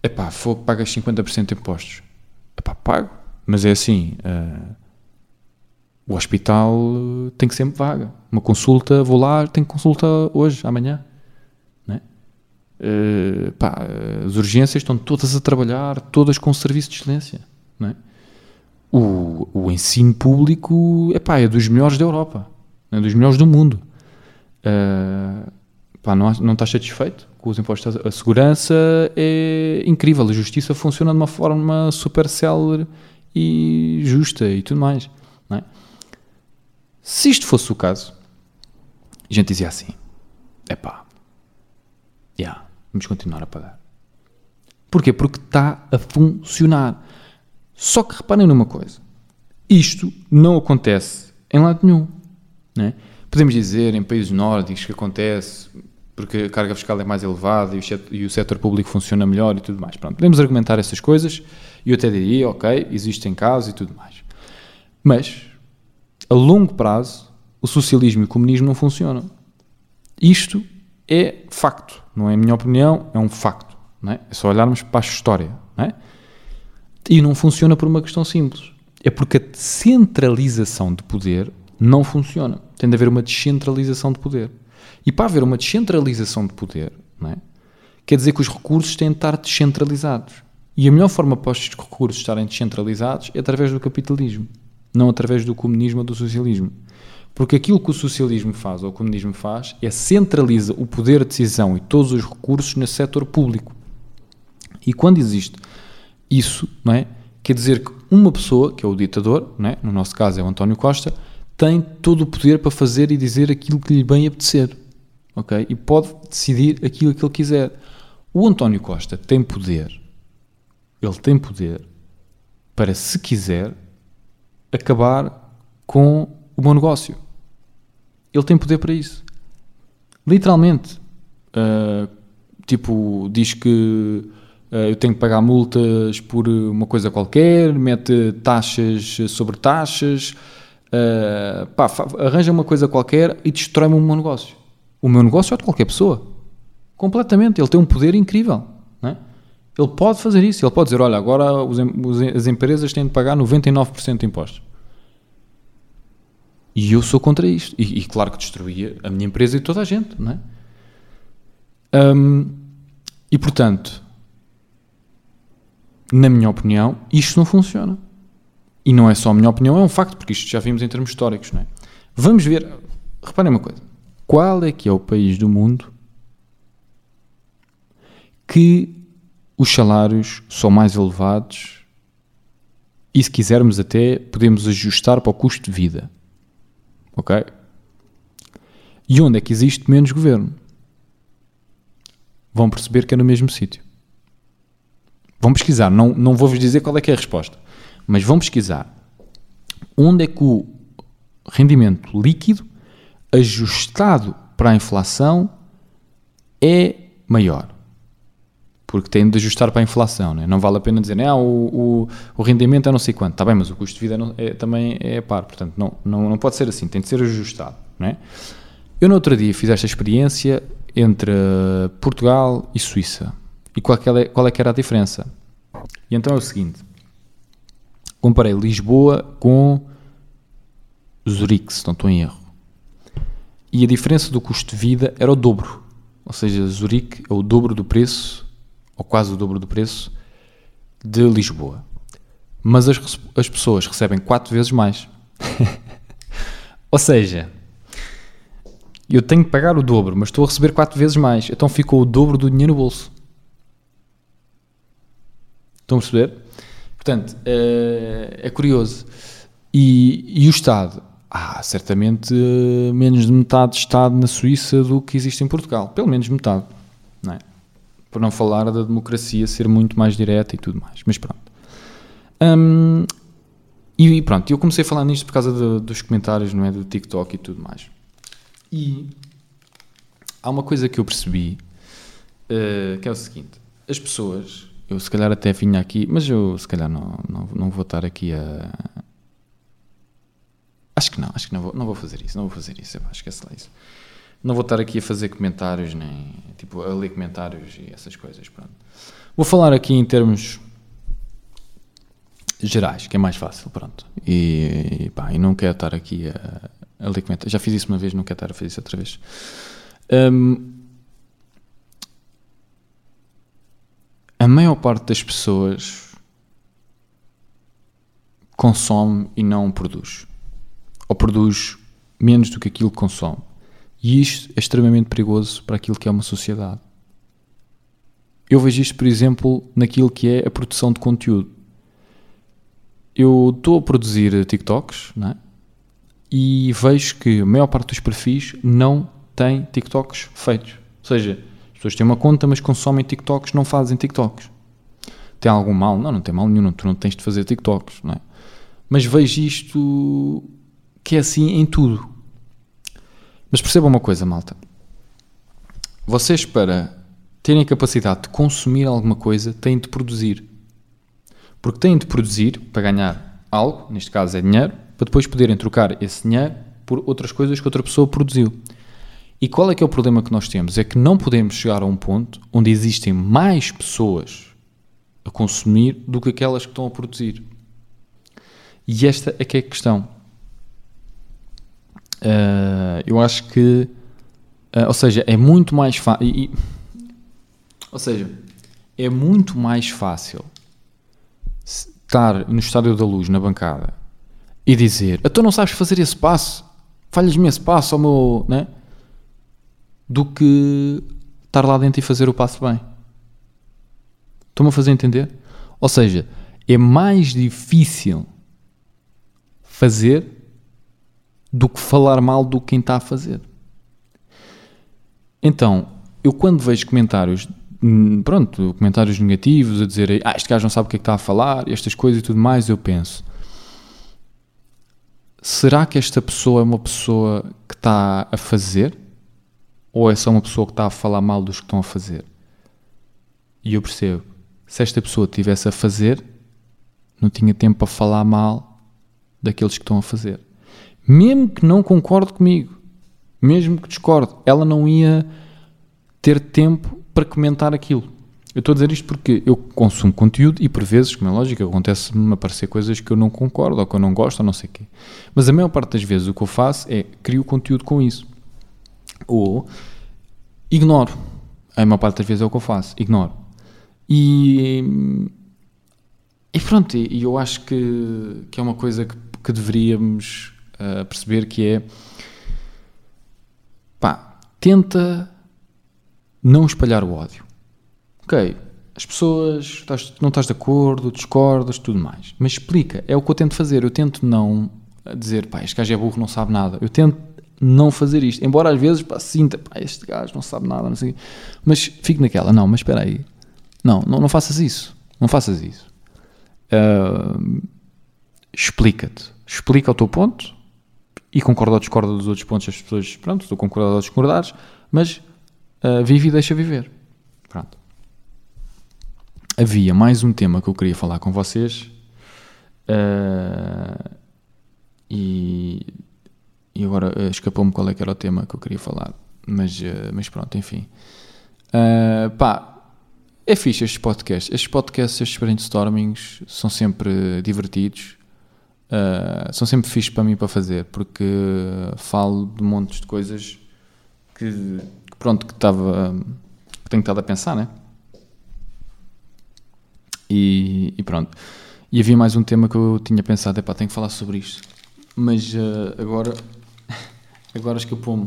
é pá, fogo, pagas 50% de impostos. É pá, pago. Mas é assim, uh, o hospital tem que sempre vaga. Uma consulta, vou lá, tenho consulta hoje, amanhã. Né? Uh, pá, as urgências estão todas a trabalhar, todas com serviço de excelência. Não é? o, o ensino público epá, é dos melhores da Europa, é dos melhores do mundo. Uh, pá, não, não estás satisfeito com os impostos? A segurança é incrível, a justiça funciona de uma forma super célere e justa e tudo mais. É? Se isto fosse o caso, a gente dizia assim: é pá, yeah, vamos continuar a pagar. Porquê? Porque está a funcionar. Só que reparem numa coisa: isto não acontece em lado nenhum. Né? Podemos dizer em países nórdicos que acontece porque a carga fiscal é mais elevada e o setor público funciona melhor e tudo mais. Pronto, podemos argumentar essas coisas e eu até diria, ok, existem casos e tudo mais. Mas, a longo prazo, o socialismo e o comunismo não funcionam. Isto é facto, não é a minha opinião, é um facto. Não é? é só olharmos para a história. Não é? E não funciona por uma questão simples. É porque a centralização de poder não funciona. Tem de haver uma descentralização de poder. E para haver uma descentralização de poder, é? quer dizer que os recursos têm de estar descentralizados. E a melhor forma para os recursos estarem descentralizados é através do capitalismo, não através do comunismo ou do socialismo. Porque aquilo que o socialismo faz ou o comunismo faz é centraliza o poder de decisão e todos os recursos no setor público. E quando existe isso, não é? Quer dizer que uma pessoa, que é o ditador, não é? no nosso caso é o António Costa, tem todo o poder para fazer e dizer aquilo que lhe bem apetecer. Ok? E pode decidir aquilo que ele quiser. O António Costa tem poder, ele tem poder para, se quiser, acabar com o meu negócio. Ele tem poder para isso. Literalmente. Uh, tipo, diz que eh, eu tenho que pagar multas por uma coisa qualquer, mete taxas sobre taxas, uh, pá, arranja uma coisa qualquer e destrói-me o meu negócio. O meu negócio é de qualquer pessoa. Completamente. Ele tem um poder incrível. É? Ele pode fazer isso. Ele pode dizer: olha, agora os, os, as empresas têm de pagar 99% de impostos. E eu sou contra isto. E, e, claro que destruía a minha empresa e toda a gente. Não é? Um, e portanto, na minha opinião, isto não funciona. E não é só a minha opinião, é um facto, porque isto já vimos em termos históricos, não é? Vamos ver, reparem uma coisa, qual é que é o país do mundo que os salários são mais elevados e se quisermos até podemos ajustar para o custo de vida, ok? E onde é que existe menos governo? Vão perceber que é no mesmo sítio. Vão pesquisar, não, não vou-vos dizer qual é que é a resposta, mas vão pesquisar onde é que o rendimento líquido ajustado para a inflação é maior. porque tem de ajustar para a inflação, né? não vale a pena dizer, ah, o, o, o rendimento é não sei quanto, está bem, mas o custo de vida é é, também é par, portanto não, não, não pode ser assim, tem de ser ajustado. Não é? Eu no outro dia fiz esta experiência entre Portugal e Suíça, e qual é, qual é que era a diferença? E então é o seguinte, comparei Lisboa com Zurique, se não estou em erro, e a diferença do custo de vida era o dobro, ou seja, Zurique é o dobro do preço ou quase o dobro do preço, de Lisboa. Mas as, as pessoas recebem quatro vezes mais. ou seja, eu tenho que pagar o dobro, mas estou a receber quatro vezes mais. Então ficou o dobro do dinheiro no bolso. Estão a perceber? Portanto, é, é curioso. E, e, o Estado? Ah, certamente menos de metade de Estado na Suíça do que existe em Portugal. Pelo menos metade. Não é? Por não falar da democracia ser muito mais direta e tudo mais. Mas pronto. Um, e pronto, eu comecei a falar nisto por causa de, dos comentários, não é? Do TikTok e tudo mais. E há uma coisa que eu percebi uh, que é o seguinte: as pessoas, eu se calhar até vinha aqui, mas eu se calhar não, não, não vou estar aqui a. Acho que não, acho que não vou, não vou fazer isso, não vou fazer isso, esquece lá isso. Não vou estar aqui a fazer comentários, nem tipo a ler comentários e essas coisas. Pronto. Vou falar aqui em termos gerais, que é mais fácil, pronto. E, pá, e não quero estar aqui a, a ler comentários. Já fiz isso uma vez, não quero estar a fazer isso outra vez. Um, a maior parte das pessoas consome e não produz. Ou produz menos do que aquilo que consome. E isto é extremamente perigoso para aquilo que é uma sociedade. Eu vejo isto, por exemplo, naquilo que é a produção de conteúdo. Eu estou a produzir TikToks, é? E vejo que a maior parte dos perfis não tem TikToks feitos. Ou seja, pessoas têm uma conta, mas consomem TikToks, não fazem TikToks. Tem algum mal? Não, não tem mal nenhum, tu não tens de fazer TikToks, não é? Mas vejo isto que é assim em tudo. Mas percebam uma coisa, malta. Vocês, para terem a capacidade de consumir alguma coisa, têm de produzir. Porque têm de produzir para ganhar algo, neste caso é dinheiro, para depois poderem trocar esse dinheiro por outras coisas que outra pessoa produziu. E qual é que é o problema que nós temos? É que não podemos chegar a um ponto onde existem mais pessoas a consumir do que aquelas que estão a produzir. E esta é que é a questão. Uh, eu acho que, uh, ou seja, é muito mais fácil. Ou seja, é muito mais fácil estar no estádio da luz, na bancada, e dizer: Tu não sabes fazer esse passo, falhas-me esse passo ao meu. Né? Do que estar lá dentro e fazer o passo bem. Estão-me a fazer entender? Ou seja, é mais difícil fazer do que falar mal do quem está a fazer. Então, eu quando vejo comentários, hum, pronto, comentários negativos a dizer ah, este gajo não sabe o que é que está a falar, estas coisas e tudo mais, eu penso, será que esta pessoa é uma pessoa que está a fazer? Ou é só uma pessoa que está a falar mal dos que estão a fazer? E eu percebo, se esta pessoa estivesse a fazer, não tinha tempo para falar mal daqueles que estão a fazer mesmo que não concorde comigo, mesmo que discorde, ela não ia ter tempo para comentar aquilo. Eu estou a dizer isto porque eu consumo conteúdo e por vezes, como é lógico, acontece-me aparecer coisas que eu não concordo ou que eu não gosto ou não sei o quê. Mas a maior parte das vezes o que eu faço é crio conteúdo com isso. Ou ignoro. A maior parte das vezes é o que eu faço, ignoro. E, e pronto, e eu acho que, que é uma coisa que, que deveríamos a perceber que é pá, tenta não espalhar o ódio. Ok, as pessoas, estás, não estás de acordo, discordas, tudo mais. Mas explica, é o que eu tento fazer. Eu tento não dizer, pá, este gajo é burro, não sabe nada. Eu tento não fazer isto. Embora às vezes, pá, sinta, pá, este gajo não sabe nada, não sei Mas fico naquela, não, mas espera aí. Não, não, não faças isso. Não faças isso. Uh, Explica-te. Explica o teu ponto e concorda ou discorda dos outros pontos, as pessoas, pronto, estou concordado ou discordados, mas uh, vive e deixa viver. Pronto. havia mais um tema que eu queria falar com vocês. Uh, e, e agora uh, escapou-me qual é que era o tema que eu queria falar. Mas, uh, mas pronto, enfim. pá, é fixe estes podcasts. Estes podcasts, estes brainstormings são sempre divertidos. Uh, são sempre fixes para mim para fazer, porque falo de montes de coisas que, que pronto, que estava que tenho estado a pensar, né? E, e, pronto. E havia mais um tema que eu tinha pensado, é pá, tenho que falar sobre isto. Mas uh, agora, agora escapou-me.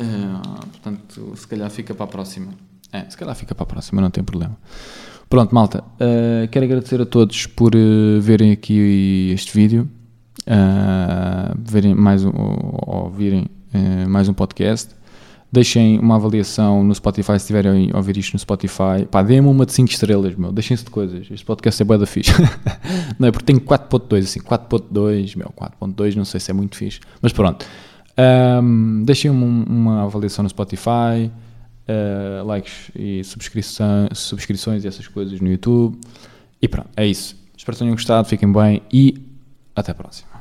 Uh, portanto, se calhar fica para a próxima. É, se calhar fica para a próxima, não tem problema. Pronto, malta, uh, quero agradecer a todos por uh, verem aqui este vídeo, verem mais um, ou ouvirem mais um podcast. Deixem uma avaliação no Spotify se estiverem a ouvir isto no Spotify. Pá, deem-me uma de 5 estrelas, meu. Deixem-se de coisas. Este podcast é boa da fixe. não é porque tem 4.2, assim, 4.2, meu, 4.2, não sei se é muito fixe. Mas pronto. Um, deixem uma, uma avaliação no Spotify uh, likes e subscrições e essas coisas no YouTube. E pronto, é isso. Espero que tenham gostado, fiquem bem e até a próxima.